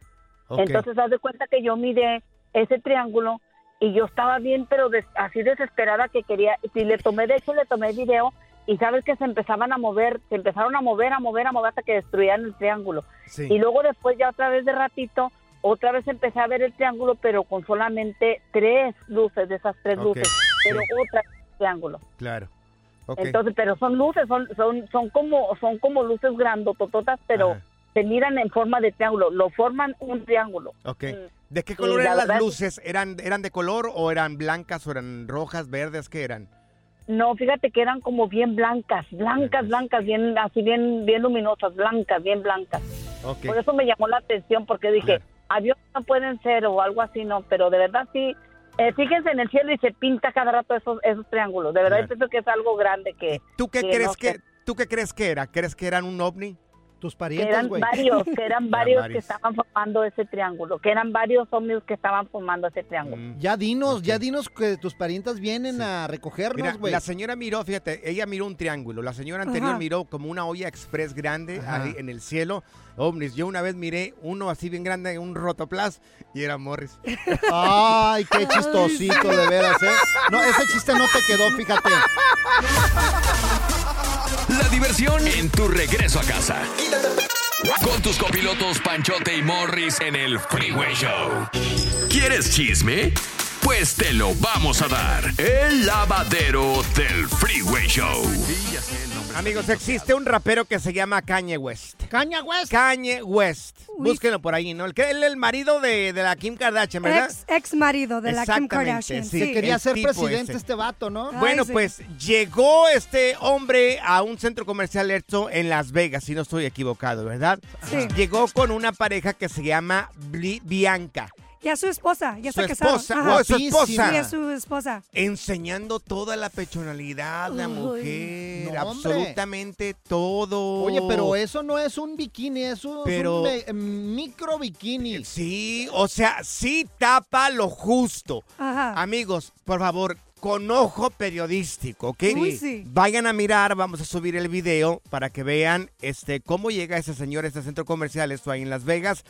Entonces, haz de cuenta que yo miré ese triángulo y yo estaba bien, pero des- así desesperada que quería, y le tomé, de hecho, le tomé video y sabes que se empezaban a mover, se empezaron a mover, a mover, a mover hasta que destruían el triángulo. Sí. Y luego después ya otra vez de ratito, otra vez empecé a ver el triángulo, pero con solamente tres luces, de esas tres luces, pero sí. otra triángulo. Claro. Ok. Entonces, pero son luces, son, son, son como, son como luces grandotototas, pero Ajá. se miran en forma de triángulo, lo forman un triángulo. Ok. ¿De qué Y color la eran las luces? ¿Eran, ¿Eran de color o eran blancas o eran rojas, verdes? ¿Qué eran? No, fíjate que eran como bien blancas, blancas, blancas, bien, así bien, bien luminosas, blancas, bien blancas. Ok. Por eso me llamó la atención, porque dije, aviones no pueden ser o algo así, no, pero de verdad sí. eh, fíjense en el cielo y se pinta cada rato esos, esos triángulos. De verdad, Claro. yo pienso que es algo grande que. ¿Tú qué que crees no que tú qué crees que era? ¿Crees que eran un ovni? Tus que parientes, eran güey. varios, que eran varios que estaban formando ese triángulo, que eran varios hombres que estaban formando ese triángulo. Mm. Ya dinos, ya dinos que tus parientes vienen a recogernos, güey. la señora miró, fíjate, ella miró un triángulo. La señora anterior Ajá. miró como una olla express grande ahí en el cielo. Hombres, yo una vez miré uno así bien grande, un rotoplas, y era Morris. Ay, qué chistosito, de veras, ¿eh? No, ese chiste no te quedó, fíjate. La diversión en tu regreso a casa. Con tus copilotos Panchote y Morris en el Freeway Show. ¿Quieres chisme? Pues te lo vamos a dar. El lavadero del Freeway Show. Amigos, existe un rapero que se llama Kanye West. Kanye West. Kanye West. Búsquenlo por ahí, ¿no? El que él el marido de, de la Kim Kardashian, ¿verdad? Ex, ex marido de la Kim Exactamente, Kardashian. sí. Sí. Quería el ser presidente ese. este vato, ¿no? Bueno, sí. pues llegó este hombre a un centro comercial esto en Las Vegas, si no estoy equivocado, ¿verdad? Sí. Llegó con una pareja que se llama Bli- Bianca, Ya su esposa, ya Su se casaron. esposa, Ajá. su esposa. Sí, es su esposa. enseñando toda la personalidad de la Uy. mujer, No, absolutamente todo. Oye, pero eso no es un bikini, eso Pero- es un me- micro bikini. Sí, o sea, sí tapa lo justo. Ajá. Amigos, por favor, con ojo periodístico, ¿ok? Uy, sí. Vayan a mirar, vamos a subir el video para que vean este cómo llega ese señor a este centro comercial, esto ahí en Las Vegas.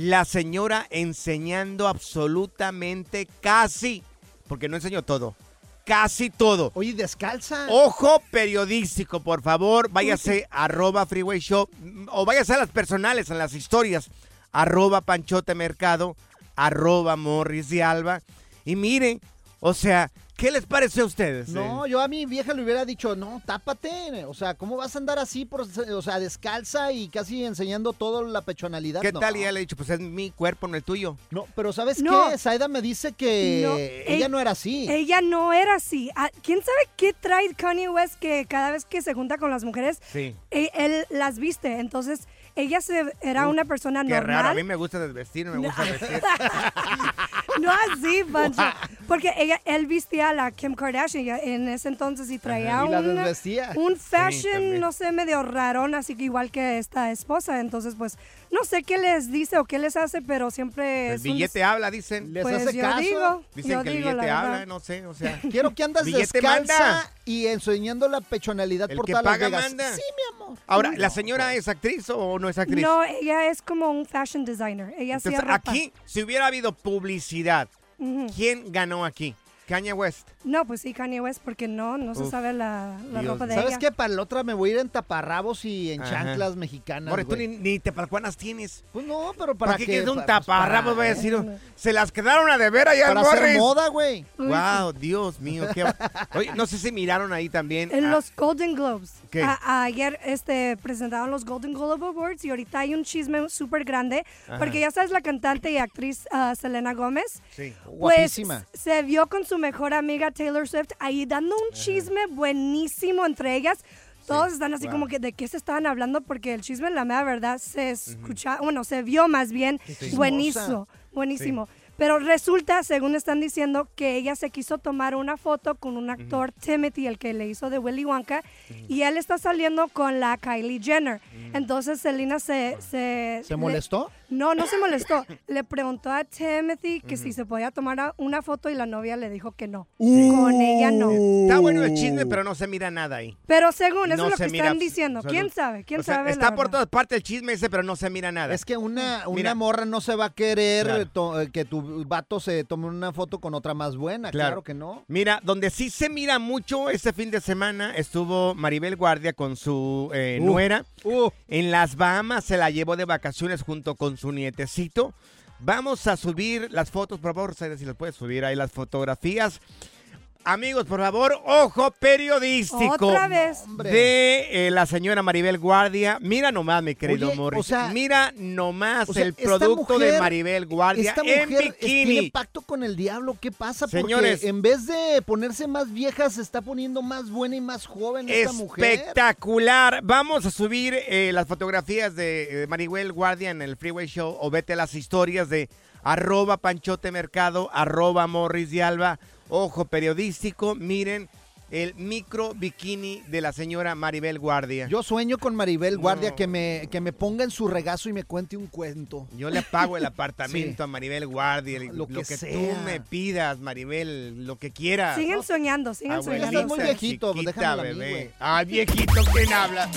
La señora enseñando absolutamente casi, porque no enseñó todo, casi todo. Oye, descalza. Ojo periodístico, por favor, váyase arroba Freeway Show o váyase a las personales, a las historias, arroba Panchote Mercado, arroba Morris de Alba. Y miren, o sea, ¿qué les parece a ustedes? No, yo a mi vieja le hubiera dicho, no, tápate. O sea, ¿cómo vas a andar así, por, o sea, descalza y casi enseñando toda la pechonalidad? ¿Qué No. tal? Y ella le he dicho, pues es mi cuerpo, no el tuyo. No, pero ¿sabes No. qué? Saida me dice que No, ella ell- no era así. Ella no era así. Ah, ¿Quién sabe qué trae Kanye West que cada vez que se junta con las mujeres, Sí. eh, él las viste? Entonces, ella se, era una persona Qué raro, a normal. mí me gusta desvestir, me gusta vestir. No así, Pancho. Porque ella, él vestía a la Kim Kardashian en ese entonces y traía Ajá, y un Sí, fashion, no sé, medio rarón, así que igual que esta esposa. Entonces, pues, no sé qué les dice o qué les hace, pero siempre El es un billete habla, dicen. ¿Les Pues hace yo caso? digo, Dicen yo que el digo, billete habla, no sé, o sea. Quiero que andas descalza manda. y enseñando la pechonalidad El por que todas paga Vegas. manda. Sí, mi amor. Ahora, ¿la no, señora es actriz o no es actriz? No, ella es como un fashion designer. Ella Entonces, ropa. aquí, si hubiera habido publicidad. ¿quién ganó aquí? Kanye West. No, pues sí, Kanye West, porque no, no se Uf, sabe la, la Dios ropa de ¿Sabes ella. qué? Para la otra me voy a ir en taparrabos y en Ajá. chanclas mexicanas, More, tú ni, ni tepalcuanas tienes. Pues no, pero ¿Para, para qué que- quieres un pa- taparrabos? Voy a decir, se las quedaron a deber allá Para en hacer Morris. moda, güey. Wow, Dios mío. Qué... Oye, no sé si miraron ahí también. En a- los Golden Globes. ¿Qué? A- ayer este, presentaron los Golden Globe Awards y ahorita hay un chisme súper grande. Ajá. Porque ya sabes la cantante y actriz ah, Selena Gómez. Sí. Pues Guapísima. se vio con su mejor amiga Taylor Swift ahí dando un chisme buenísimo entre ellas. Todos están así wow. como que de qué se estaban hablando porque el chisme, la mera verdad, se escucha, bueno, se vio más bien buenísimo, buenísimo. Pero resulta, según están diciendo, que ella se quiso tomar una foto con un actor, Timothy, el que le hizo de Willy Wonka, y él está saliendo con la Kylie Jenner. Entonces Selena se... ¿Se, ¿Se le- molestó? No, no se molestó. Le preguntó a Timothy que si se podía tomar una foto y la novia le dijo que no. Con ella no. Está bueno el chisme, pero no se mira nada ahí. Pero según, eso No es lo se que mira están diciendo. ¿Quién sabe? ¿Quién O sea, sabe? Está la por verdad? todas partes el chisme ese, pero no se mira nada. Es que una, una Mira. morra no se va a querer Claro. eh, que tu vato se tome una foto con otra más buena. Claro, que no. Mira, donde sí se mira mucho este fin de semana estuvo Maribel Guardia con su eh, Uh, nuera. uh. En las Bahamas se la llevó de vacaciones junto con su nietecito. Vamos a subir las fotos, por favor, si las puedes subir ahí las fotografías. Amigos, por favor, ojo periodístico Otra vez. de eh, la señora Maribel Guardia. Mira nomás, mi querido Oye, Morris. o sea, Mira nomás O sea, el producto de Maribel Guardia Esta en mujer es- bikini. tiene pacto con el diablo. ¿Qué pasa? Señores. Porque en vez de ponerse más vieja, se está poniendo más buena y más joven esta mujer. Espectacular. Vamos a subir eh, las fotografías de eh, Maribel Guardia en el Freeway Show o vete a las historias de arroba Panchote Mercado, arroba Morris de Alba. Ojo periodístico, miren. el micro bikini de la señora Maribel Guardia. Yo sueño con Maribel Guardia que, me, que me ponga en su regazo y me cuente un cuento. Yo le pago el apartamento Sí. a Maribel Guardia, lo, Lo que, que tú me pidas, Maribel, lo que quieras. Siguen soñando, siguen Abuelita, soñando. muy viejito, chiquita, déjamelo a mí, bebé. Ah, viejito, ¿quién habla?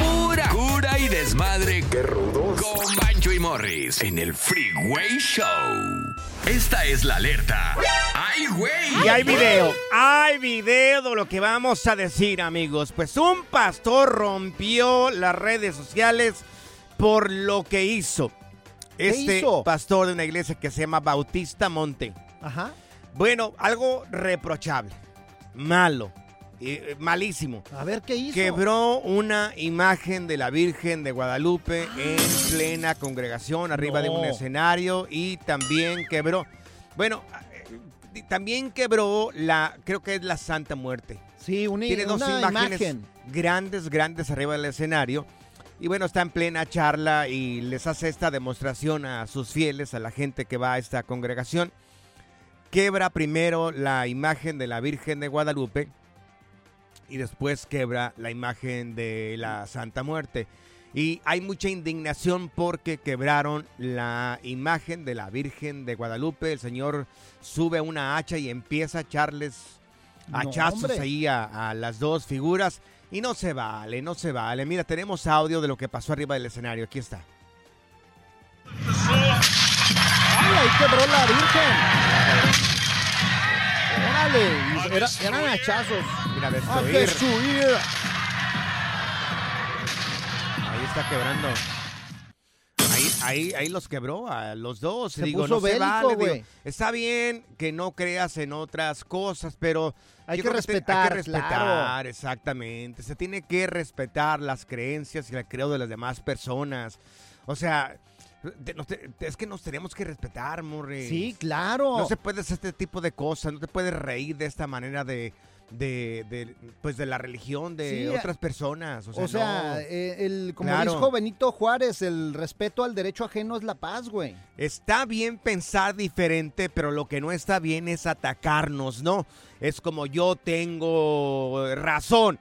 Pura cura y desmadre. Qué rudos. Con Bancho y Morris en el Freeway Show. Esta es la alerta. ¡Ay, güey! Y hay video, hay video de lo que vamos a decir, amigos. Pues un pastor rompió las redes sociales por lo que hizo. ¿Qué Este hizo? pastor de una iglesia que se llama Bautista Monte. Ajá. Bueno, algo reprochable, malo, eh, malísimo. A ver qué hizo. Quebró una imagen de la Virgen de Guadalupe en plena congregación, arriba de un escenario, y también quebró, bueno, eh, también quebró la, creo que es la Santa Muerte. Sí, una, Tiene dos una imágenes imagen. grandes, grandes arriba del escenario. Y bueno, está en plena charla y les hace esta demostración a sus fieles, a la gente que va a esta congregación. Quebra primero la imagen de la Virgen de Guadalupe y después quebra la imagen de la Santa Muerte. Y hay mucha indignación porque quebraron la imagen de la Virgen de Guadalupe. El Señor sube una hacha y empieza a echarles No, hachazos hombre. ahí a, a las dos figuras. Y no se vale, no se vale. Mira, tenemos audio de lo que pasó arriba del escenario. Aquí está. ¡Ay, ahí quebró la Virgen! ¡Órale! eran hachazos. Mira, ¡A destruir. destruir! Ahí está quebrando. Ahí, ahí, ahí los quebró a los dos. Se digo, puso no se vale. digo, está bien que no creas en otras cosas, pero Hay que te- respetar, hay que respetar, claro. exactamente. Se tiene que respetar las creencias y el creo de las demás personas. O sea, te- nos te- es que nos tenemos que respetar, Morris. Sí, claro. No se puede hacer este tipo de cosas, no te puedes reír de esta manera de, de, de, pues de la religión de Sí, otras personas. O sea, O sea, no. eh, el, como Claro. dijo Benito Juárez, el respeto al derecho ajeno es la paz, güey. Está bien pensar diferente, pero lo que no está bien es atacarnos, ¿no? Es como yo tengo razón.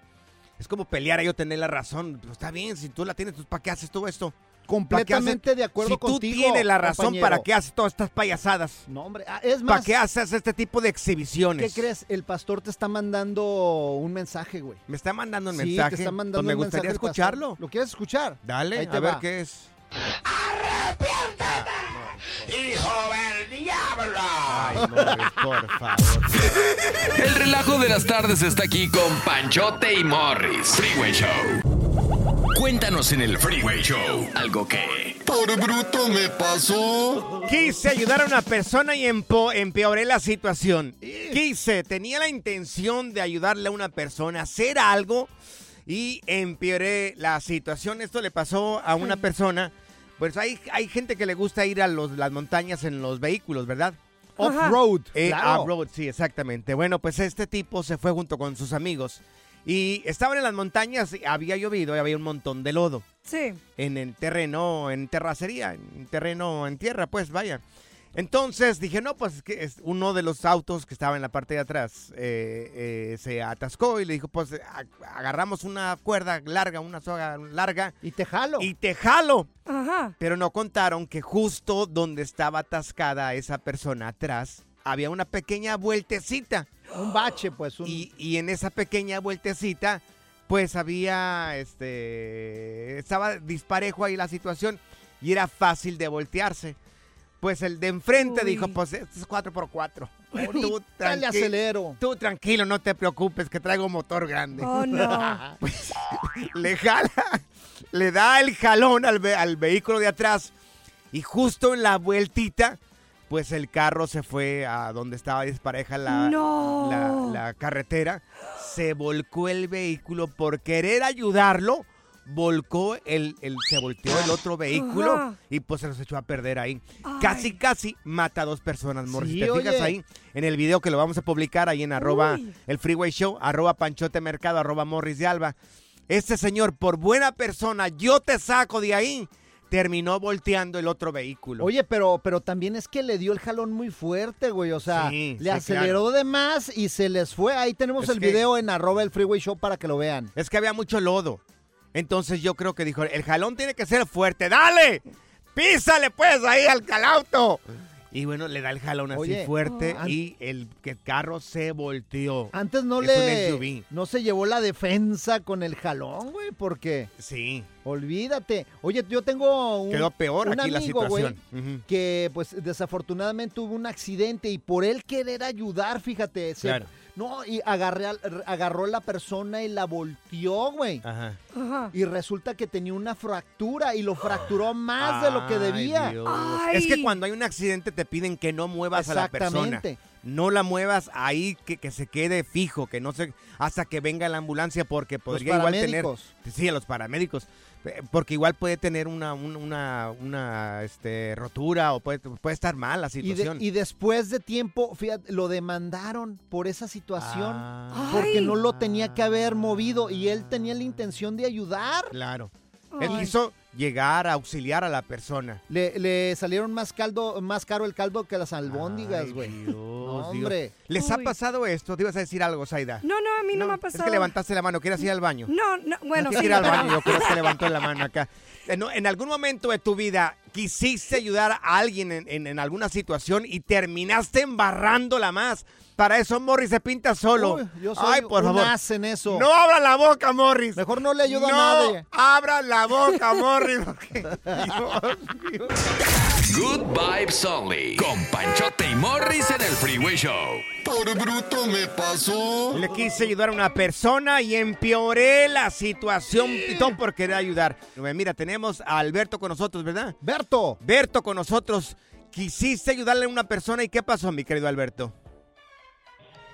Es como pelear a yo tener la razón. Pero está bien, si tú la tienes, pues, ¿para qué haces todo esto? Completamente de acuerdo si contigo, Si tú tienes la razón, compañero. ¿para qué haces todas estas payasadas? No, hombre. ah, es ¿Para más, qué haces este tipo de ¿qué exhibiciones? crees? El pastor te está mandando un mensaje, güey. Me está mandando un Sí, mensaje. te está mandando Pues me un mensaje gustaría escucharlo. ¿Lo quieres escuchar? Dale, Ahí te a ver qué es. ¡Hijo del diablo! Ay, Morris, por favor. El relajo de las tardes está aquí con Panchote y Morris. Freeway Show. Cuéntanos en el Freeway Show algo que... Por bruto me pasó. Quise ayudar a una persona y empeoré la situación. Quise, tenía la intención de ayudarle a una persona a hacer algo y empeoré la situación. Esto le pasó a una persona. Pues hay, hay gente que le gusta ir a los- las montañas en los vehículos, ¿verdad? Off-road, Eh, claro. Off-road, sí, exactamente. Bueno, pues este tipo se fue junto con sus amigos y estaban en las montañas, y había llovido y había un montón de lodo Sí. en el terreno, en terracería, en terreno, en tierra, pues vaya. Entonces dije, no, pues es que es uno de los autos que estaba en la parte de atrás eh, eh, se atascó y le dijo, pues a- agarramos una cuerda larga, una soga larga. Y te jalo. Y te jalo. Ajá. Pero no contaron que justo donde estaba atascada esa persona atrás, había una pequeña vueltecita. Un bache, pues. Un... Y, y en esa pequeña vueltecita, pues había, este, estaba disparejo ahí la situación y era fácil de voltearse. Pues el de enfrente Uy. dijo, pues esto es 4x4. Ahorita le acelero. Tú tranquilo, no te preocupes, que traigo motor grande. Oh, no. Pues, le jala, le da el jalón al, ve- al vehículo de atrás y justo en la vueltita, pues el carro se fue a donde estaba dispareja la, No. la, la carretera. Se volcó el vehículo por querer ayudarlo. Volcó el, el- se volteó el otro vehículo Ajá. y pues se los echó a perder ahí. Ay. Casi, casi mata a dos personas, Morris. Sí, ¿Te fijas ahí en el video que lo vamos a publicar ahí en arroba Uy. el Freeway Show, arroba Panchote Mercado, arroba Morris de Alba. Este señor, por buena persona, yo te saco de ahí. Terminó volteando el otro vehículo. Oye, pero, pero también es que le dio el jalón muy fuerte, güey. O sea, Sí, le sí, aceleró de más y se les fue. Ahí tenemos Es el que- video en arroba el freeway show para que lo vean. Es que había mucho lodo. Entonces yo creo que dijo, el jalón tiene que ser fuerte. ¡Dale! ¡Písale pues ahí al calauto! Y bueno, le da el jalón así fuerte y el, carro se volteó. Antes no Es le. No se llevó la defensa con el jalón, güey, porque. Sí. Olvídate. Oye, yo tengo un. Quedó peor un aquí la güey, situación. Ujú. Que pues desafortunadamente tuvo un accidente y por él querer ayudar, fíjate. se- Claro. No, y agarré al- agarró la persona y la volteó, güey. Ajá. Y resulta que tenía una fractura y lo fracturó más de lo que Ay, debía. Dios. Es que cuando hay un accidente te piden que no muevas a la persona. Exactamente. No la muevas ahí, que, que se quede fijo, que no se hasta que venga la ambulancia, porque podría igual tener. paramédicos. Sí, a los paramédicos. Eh, Porque igual puede tener una, un- una, una este, rotura o puede, puede estar mal la Y, de- situación. y después de tiempo, fíjate, lo demandaron por esa situación. Ah. Porque no lo tenía que haber movido y él tenía la intención de ayudar. Claro. Él Ay. Llegar a auxiliar a la persona. Le, le salieron más caldo, más caro el caldo que las albóndigas, güey. No, hombre. ¿Les ha pasado esto? ¿Te ibas a decir algo, Zaida? No, no, a mí no, me ha Es pasado. que levantaste la mano, ¿quieres ir al baño? No, no, bueno, ¿Quieres sí. ir al baño? Yo creo que levantó la mano acá. En, en algún momento de tu vida quisiste ayudar a alguien en, en- en alguna situación y terminaste embarrándola más. Para eso Morris se pinta solo. Uy, yo soy Ay, por un favor. as en eso. No abra la boca, Morris. Mejor no le ayudo no a nadie. abra la boca, Morris. porque- Good Vibes Only. Con Panchote y Morris en el Freeway Show. Por bruto me pasó. Le quise ayudar a una persona y empeoré la situación y todo por querer ayudar. Mira, tenemos a Alberto con nosotros, ¿verdad? Berto. Berto con nosotros. Quisiste ayudarle a una persona y ¿qué pasó, mi querido Alberto?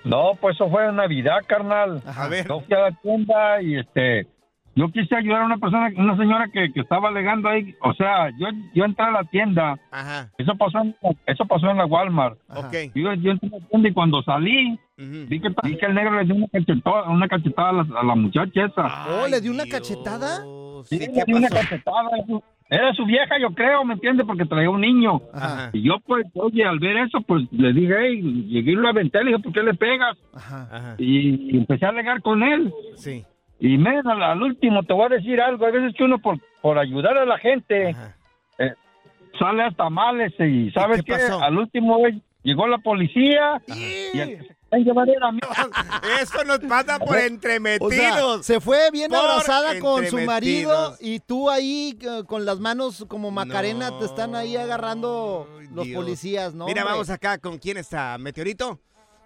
No, pues eso fue en Navidad, carnal. A ver. Yo fui a la tienda y este, yo quise ayudar a una persona, una señora que, que estaba alegando ahí. O sea, yo, yo entré a la tienda. Ajá. Eso pasó en, eso pasó en la Walmart. Ok. Yo, yo entré a la tienda y cuando salí, vi, que, vi que el negro le dio una cachetada, una cachetada a la, a la muchacha esa. Oh, ¿le dio una cachetada? Sí, le dio una cachetada. Era su vieja, yo creo, ¿me entiendes? Porque traía un niño. Ajá. Y yo, pues, oye, al ver eso, pues, le dije, hey, llegué y lo aventé, le dije, ¿por qué le pegas? Ajá. Y, y empecé a alegar con él. Sí. Y, men, al, al último, te voy a decir algo, hay veces que uno, por, por ayudar a la gente, eh, sale hasta males y, ¿sabes qué qué? pasó? Al último, güey, llegó la policía y el Eso nos pasa por O sea, entremetidos. se fue bien Por abrazada con su marido y tú ahí eh, con las manos como Macarena te están ahí agarrando los Dios. policías, ¿no? Mira, hombre? vamos acá con quién está. ¿Meteorito?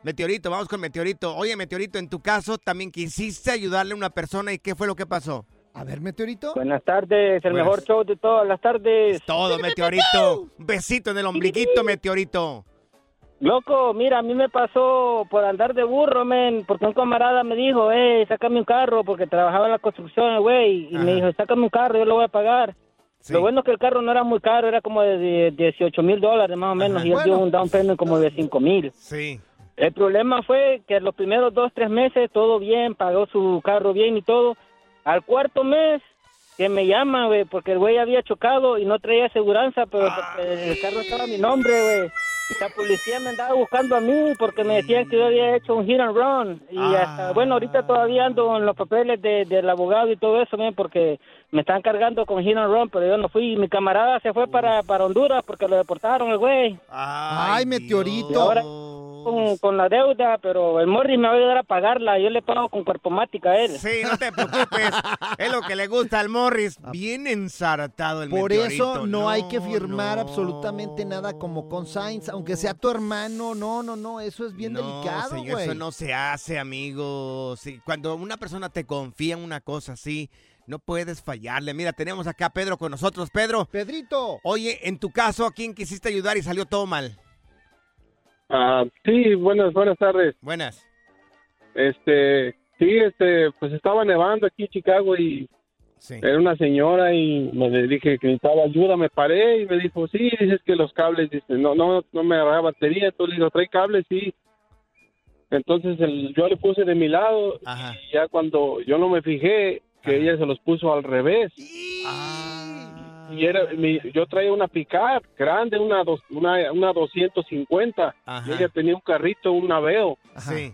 Meteorito, vamos con Meteorito. Oye, Meteorito, en tu caso también quisiste ayudarle a una persona y ¿qué fue lo que pasó? A ver, Meteorito. Buenas tardes, el Buenas. mejor show de todas las tardes. Todo, Meteorito. Un besito en el ombliguito, Meteorito. Loco, mira, a mí me pasó por andar de burro, men, porque un camarada me dijo, eh, sácame un carro, porque trabajaba en la construcción, güey, y me dijo, sácame un carro, yo lo voy a pagar. Lo bueno es que el carro no era muy caro, era como de 18 mil dólares más o menos, Ajá. y él dio un down payment como de 5 mil. Sí. El problema fue que los primeros dos, tres meses todo bien, pagó su carro bien y todo. Al cuarto mes que me llama, güey, porque el güey había chocado y no traía aseguranza, pero el carro estaba a mi nombre, güey. La policía me andaba buscando a mí porque me decían que yo había hecho un hit and run. Y hasta, bueno, ahorita todavía ando en los papeles de- del abogado y todo eso, porque me están cargando con hit and run, pero yo no fui. Mi camarada se fue para, para Honduras porque lo deportaron, el güey. Ay, Meteorito. ahora con, con la deuda, pero el Morris me va a ayudar a pagarla. Yo le pago con cuerpomática a él. Sí, no te preocupes. es lo que le gusta al Morris. Bien ensartado el Por Meteorito. eso no, hay que firmar absolutamente nada como con Sainz, aunque sea tu hermano. No, no, no, eso es bien No, delicado, señor, güey. eso no se hace, amigo. Sí, cuando una persona te confía en una cosa así, no puedes fallarle. Mira, tenemos acá a Pedro con nosotros. Pedro. Pedrito. Oye, en tu caso, ¿a quién quisiste ayudar y salió todo mal? Ah, sí, buenas, buenas tardes. Buenas. Este, sí, este, pues estaba nevando aquí en Chicago y era una señora y me dije que necesitaba ayuda, me paré y me dijo, sí, dices que los cables, dice, no, no, no me agarraba batería, entonces le digo, trae cables, sí. Entonces el, yo le puse de mi lado y ya cuando yo no me fijé que ella se los puso al revés. Y era, mi- yo traía una pickup grande, una, dos- una, una 250, Ajá. y ella tenía un carrito, un naveo. Sí.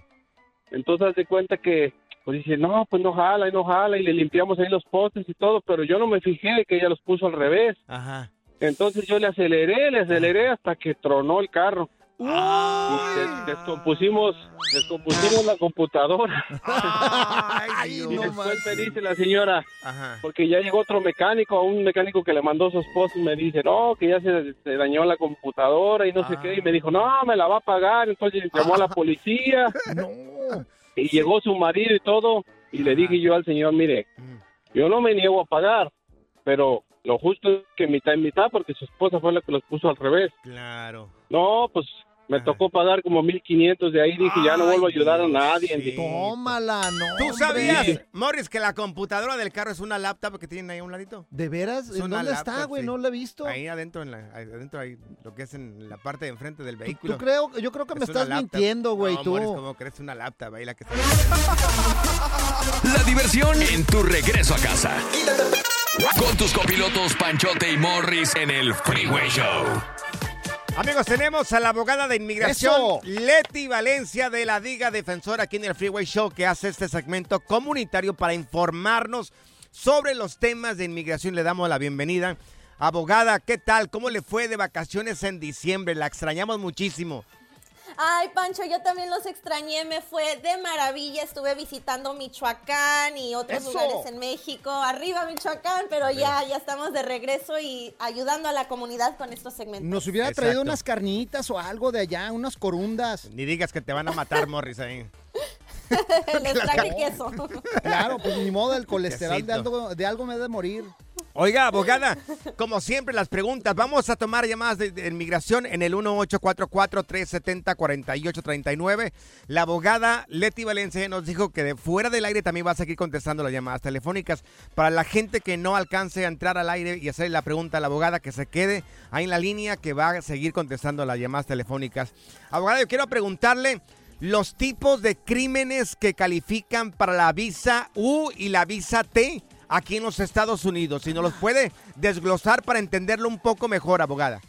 Entonces de cuenta que, pues dice, no, pues no jala, y no jala, y le limpiamos ahí los postes y todo, pero yo no me fijé de que ella los puso al revés. Ajá. Entonces yo le aceleré, le aceleré hasta que tronó el carro. Y des- descompusimos, descompusimos la computadora. y después me dice la señora, porque ya llegó otro mecánico, un mecánico que le mandó su esposo y me dice, no, que ya se, se dañó la computadora y no sé qué. Y me dijo, no, me la va a pagar. Entonces llamó a la policía. Y llegó su marido y todo. Y le dije yo al señor, mire, yo no me niego a pagar, pero lo justo es que mitad y mitad porque su esposa fue la que los puso al revés. Claro. No, pues me tocó pagar como 1500 de ahí. Dije, ya no vuelvo a ayudar a nadie. Tómala, no. ¿Tú sabías, Morris, que la computadora del carro es una laptop que tienen ahí a un ladito? ¿De veras? Es ¿En una dónde está, güey? sí. No la he visto. Ahí adentro, en la, ahí adentro hay lo que es en la parte de enfrente del vehículo. Tú creo, yo creo que me Es estás laptop. mintiendo, güey, No, tú. Morris, ¿cómo crees una laptop ahí la que está? La diversión en tu regreso a casa. Con tus copilotos Panchote y Morris en el Freeway Show. Amigos, tenemos a la abogada de inmigración, ¡Eso! Leti Valencia de la Diga Defensora aquí en el Freeway Show, que hace este segmento comunitario para informarnos sobre los temas de inmigración. Le damos la bienvenida. Abogada, ¿qué tal? ¿Cómo le fue de vacaciones en diciembre? La extrañamos muchísimo. Ay, Pancho, yo también los extrañé, me fue de maravilla. Estuve visitando Michoacán y otros Eso. lugares en México. Arriba Michoacán, pero ya, ya estamos de regreso y ayudando a la comunidad con estos segmentos. Nos hubiera traído unas carnitas o algo de allá, unas corundas. Ni digas que te van a matar, Morris, ahí. Les traje queso. Claro, pues ni modo, el colesterol de algo, de algo me debe morir. Oiga, abogada, como siempre las preguntas, vamos a tomar llamadas de, de inmigración en el 1844-370-4839. La abogada Leti Valencia nos dijo que de fuera del aire también va a seguir contestando las llamadas telefónicas. Para la gente que no alcance a entrar al aire y hacerle la pregunta a la abogada, que se quede ahí en la línea que va a seguir contestando las llamadas telefónicas. Abogada, yo quiero preguntarle los tipos de crímenes que califican para la visa U y la visa T aquí en los Estados Unidos. Si nos los puede desglosar para entenderlo un poco mejor, abogada.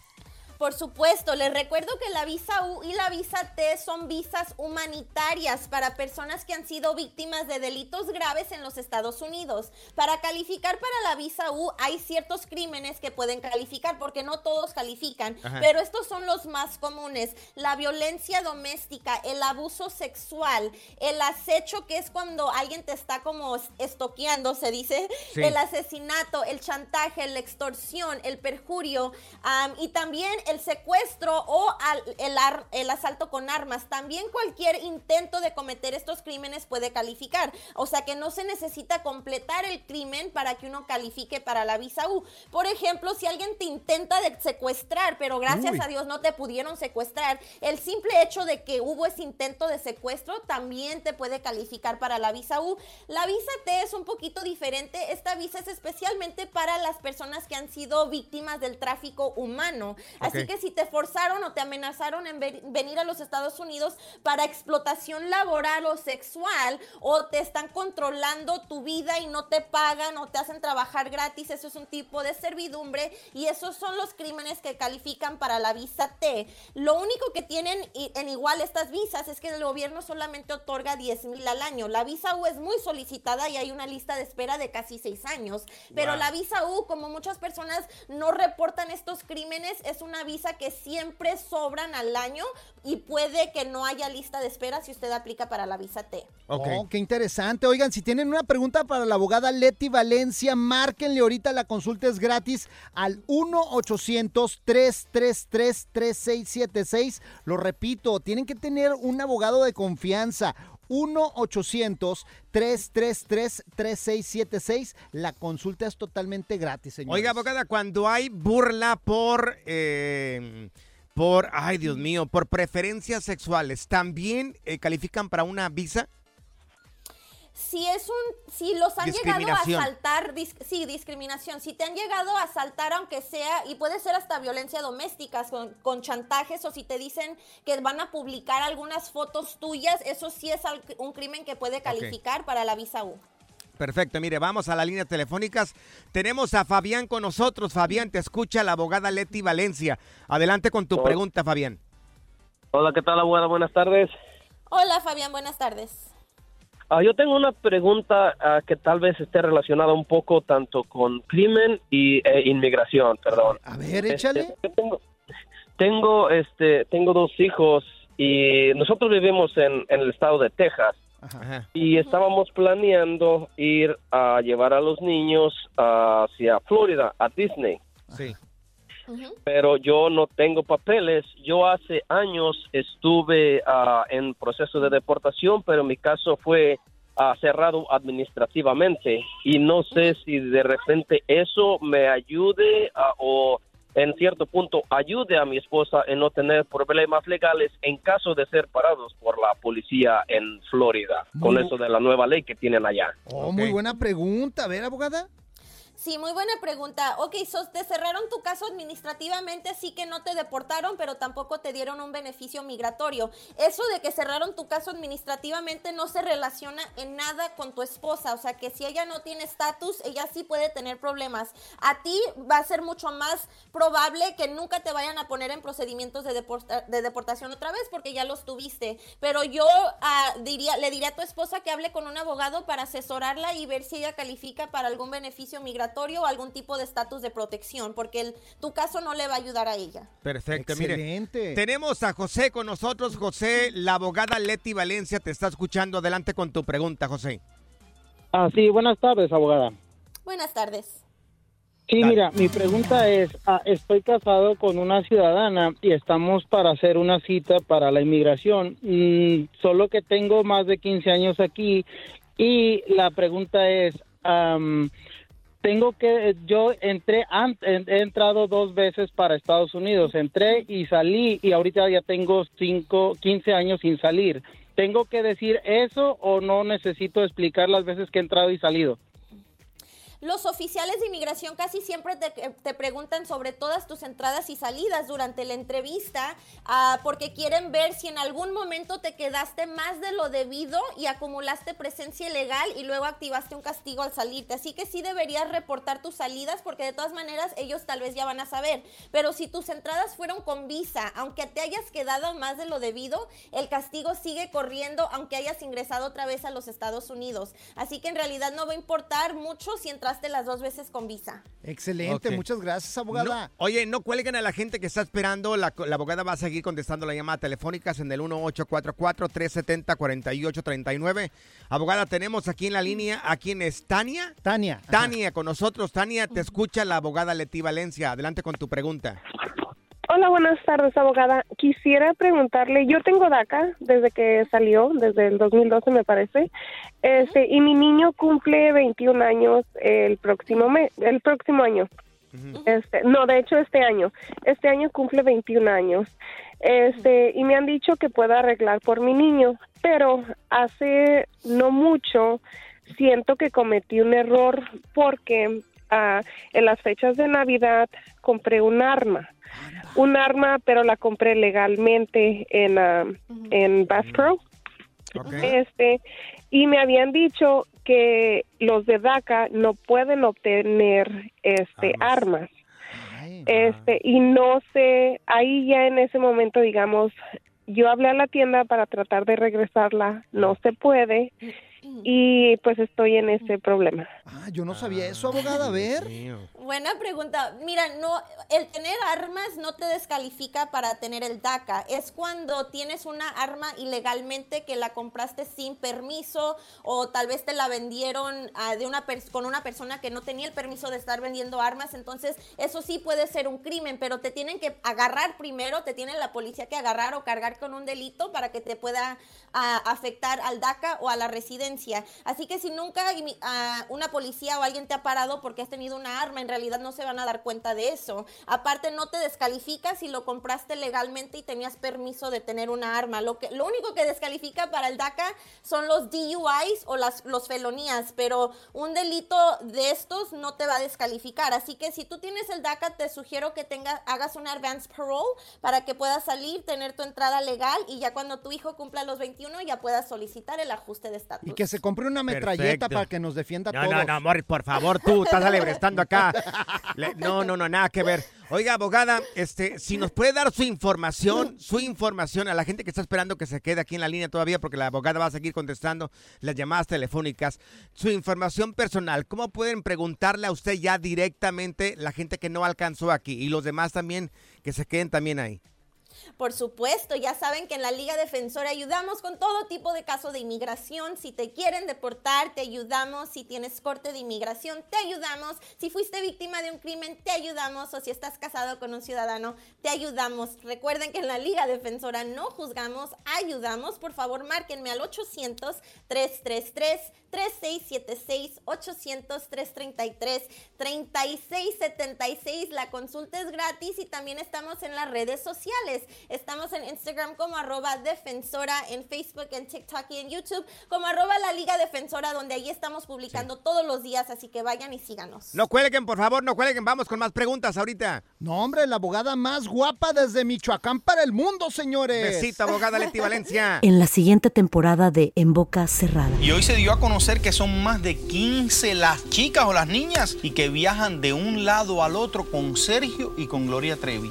Por supuesto, les recuerdo que la visa U y la visa T son visas humanitarias para personas que han sido víctimas de delitos graves en los Estados Unidos. Para calificar para la visa U hay ciertos crímenes que pueden calificar porque no todos califican, Ajá. pero estos son los más comunes. La violencia doméstica, el abuso sexual, el acecho que es cuando alguien te está como es- estoqueando, se dice, Sí. el asesinato, el chantaje, la extorsión, el perjurio y también el secuestro o al- el, ar- el asalto con armas. También cualquier intento de cometer estos crímenes puede calificar. O sea que no se necesita completar el crimen para que uno califique para la visa U. Por ejemplo, si alguien te intenta de secuestrar, pero gracias Uy. a Dios no te pudieron secuestrar, el simple hecho de que hubo ese intento de secuestro también te puede calificar para la visa U. La visa T es un poquito diferente. Esta visa es especialmente para las personas que han sido víctimas del tráfico humano. Así Que si te forzaron o te amenazaron en ve- venir a los Estados Unidos para explotación laboral o sexual o te están controlando tu vida y no te pagan o te hacen trabajar gratis, eso es un tipo de servidumbre y esos son los crímenes que califican para la visa T. Lo único que tienen en igual estas visas es que el gobierno solamente otorga 10 mil al año. La visa U es muy solicitada y hay una lista de espera de casi 6 años. Pero Wow. la visa U, como muchas personas no reportan estos crímenes, es una visa que siempre sobran al año y puede que no haya lista de espera si usted aplica para la visa T. Oh, qué interesante. Oigan, si tienen una pregunta para la abogada Leti Valencia, márquenle ahorita, la consulta es gratis al 1-800-333-3676. Lo repito, tienen que tener un abogado de confianza. 1-800-333-3676. La consulta es totalmente gratis, señor. Oiga, abogada, cuando hay burla por, eh, por, ay Dios mío, por preferencias sexuales, ¿también eh, califican para una visa? Si es un, si los han llegado a asaltar, dis- sí, discriminación. Si te han llegado a asaltar, aunque sea, y puede ser hasta violencia doméstica, con, con chantajes, o si te dicen que van a publicar algunas fotos tuyas, eso sí es al- un crimen que puede calificar para la visa U. Perfecto, mire, vamos a las líneas telefónicas. Tenemos a Fabián con nosotros. Fabián, te escucha la abogada Leti Valencia. Adelante con tu Hola. pregunta, Fabián. Hola, ¿qué tal, abogada? Buenas tardes. Hola Fabián, buenas tardes. Ah, yo tengo una pregunta ah, que tal vez esté relacionada un poco tanto con crimen y e inmigración, perdón. A ver, Este, échale. yo tengo, tengo, este, tengo dos hijos y nosotros vivimos en, en el estado de Texas y estábamos planeando ir a llevar a los niños hacia Florida, a Disney. Sí. Pero yo no tengo papeles. Yo hace años estuve ah, en proceso de deportación, pero mi caso fue ah, cerrado administrativamente y no sé si de repente eso me ayude ah, o en cierto punto ayude a mi esposa en no tener problemas legales en caso de ser parados por la policía en Florida con eso de la nueva ley que tienen allá. Oh, muy buena pregunta. A ver, abogada. Sí, muy buena pregunta. Ok, so, te cerraron tu caso administrativamente, sí que no te deportaron, pero tampoco te dieron un beneficio migratorio. Eso de que cerraron tu caso administrativamente no se relaciona en nada con tu esposa. O sea, que si ella no tiene estatus, ella sí puede tener problemas. A ti va a ser mucho más probable que nunca te vayan a poner en procedimientos de, deporta- de deportación otra vez, porque ya los tuviste. Pero yo ah, diría, le diría a tu esposa que hable con un abogado para asesorarla y ver si ella califica para algún beneficio migratorio o algún tipo de estatus de protección, porque el- tu caso no le va a ayudar a ella. Perfecto, Excelente. mire. Tenemos a José con nosotros. José, la abogada Leti Valencia te está escuchando. Adelante con tu pregunta, José. Ah, sí, buenas tardes, abogada. Buenas tardes. Sí, mira, mi pregunta es, ah, estoy casado con una ciudadana y estamos para hacer una cita para la inmigración, Mm, solo que tengo más de 15 años aquí y la pregunta es, am, tengo que, yo entré, he entrado dos veces para Estados Unidos, entré y salí y ahorita ya tengo cinco, 15 años sin salir. ¿Tengo que decir eso o no necesito explicar las veces que he entrado y salido? Los oficiales de inmigración casi siempre te, te preguntan sobre todas tus entradas y salidas durante la entrevista ah, porque quieren ver si en algún momento te quedaste más de lo debido y acumulaste presencia ilegal y luego activaste un castigo al salirte. Así que sí deberías reportar tus salidas porque de todas maneras ellos tal vez ya van a saber. Pero si tus entradas fueron con visa, aunque te hayas quedado más de lo debido, el castigo sigue corriendo aunque hayas ingresado otra vez a los Estados Unidos. Así que en realidad no va a importar mucho si las dos veces con visa. Excelente, muchas gracias, abogada. No, oye, no cuelguen a la gente que está esperando. La, la abogada va a seguir contestando las llamadas telefónicas en el 1844-370-4839. Abogada, tenemos aquí en la línea a quién es Tania. Tania. Tania, con nosotros. Tania, te escucha la abogada Leti Valencia. Adelante con tu pregunta. Hola, buenas tardes, abogada. Quisiera preguntarle, yo tengo DACA desde que salió, desde el 2012 me parece, este, y mi niño cumple 21 años el próximo mes, el próximo año. Este, no, de hecho este año. Este año cumple 21 años. Este, y me han dicho que puedo arreglar por mi niño, pero hace no mucho siento que cometí un error porque ah, en las fechas de Navidad compré un arma. Un arma, pero la compré legalmente en, ah, en Bass Pro. Este, y me habían dicho que los de DACA no pueden obtener este armas. Este, y no sé, ahí ya en ese momento, digamos, yo hablé a la tienda para tratar de regresarla, no se puede, y pues estoy en ese problema. Ah, yo no sabía eso, abogada. A ver. Buena pregunta. Mira, no, el tener armas no te descalifica para tener el DACA. Es cuando tienes una arma ilegalmente que la compraste sin permiso o tal vez te la vendieron ah, de una con una persona que no tenía el permiso de estar vendiendo armas. Entonces, eso sí puede ser un crimen, pero te tienen que agarrar primero, te tiene la policía que agarrar o cargar con un delito para que te pueda ah, afectar al DACA o a la residencia. Así que si nunca ah, una policía o alguien te ha parado porque has tenido una arma, en realidad no se van a dar cuenta de eso. Aparte, no te descalifica si lo compraste legalmente y tenías permiso de tener una arma. Lo, que, lo único que descalifica para el DACA son los DUIs o las los felonías, pero un delito de estos no te va a descalificar. Así que si tú tienes el DACA, te sugiero que tenga, hagas un advance parole para que puedas salir, tener tu entrada legal y ya cuando tu hijo cumpla los 21 ya puedas solicitar el ajuste de estatus. Se compre una metralleta Perfecto. para que nos defienda No, todos. no, no, Morris, por favor, tú estás alebrestando acá. Le- no, no, no, nada que ver. Oiga, abogada, este, si nos puede dar su información, su información a la gente que está esperando que se quede aquí en la línea todavía, porque la abogada va a seguir contestando las llamadas telefónicas, su información personal, ¿cómo pueden preguntarle a usted ya directamente la gente que no alcanzó aquí y los demás también que se queden también ahí? Por supuesto, ya saben que en la Liga Defensora ayudamos con todo tipo de casos de inmigración. Si te quieren deportar, te ayudamos. Si tienes corte de inmigración, te ayudamos. Si fuiste víctima de un crimen, te ayudamos. O si estás casado con un ciudadano, te ayudamos. Recuerden que en la Liga Defensora no juzgamos, ayudamos. Por favor, márquenme al 800-333-3676, 800-333-3676. La consulta es gratis y también estamos en las redes sociales. Estamos en Instagram como arroba defensora, en Facebook, en TikTok y en YouTube como arroba la Liga Defensora, donde ahí estamos publicando todos los días, así que vayan y síganos. No cuelguen, por favor, no cuelguen. Vamos con más preguntas ahorita. No, hombre, la abogada más guapa desde Michoacán para el mundo, señores. Besito, abogada Leti Valencia. En la siguiente temporada de En Boca Cerrada. Y hoy se dio a conocer que son más de 15 las chicas o las niñas y que viajan de un lado al otro con Sergio y con Gloria Trevi.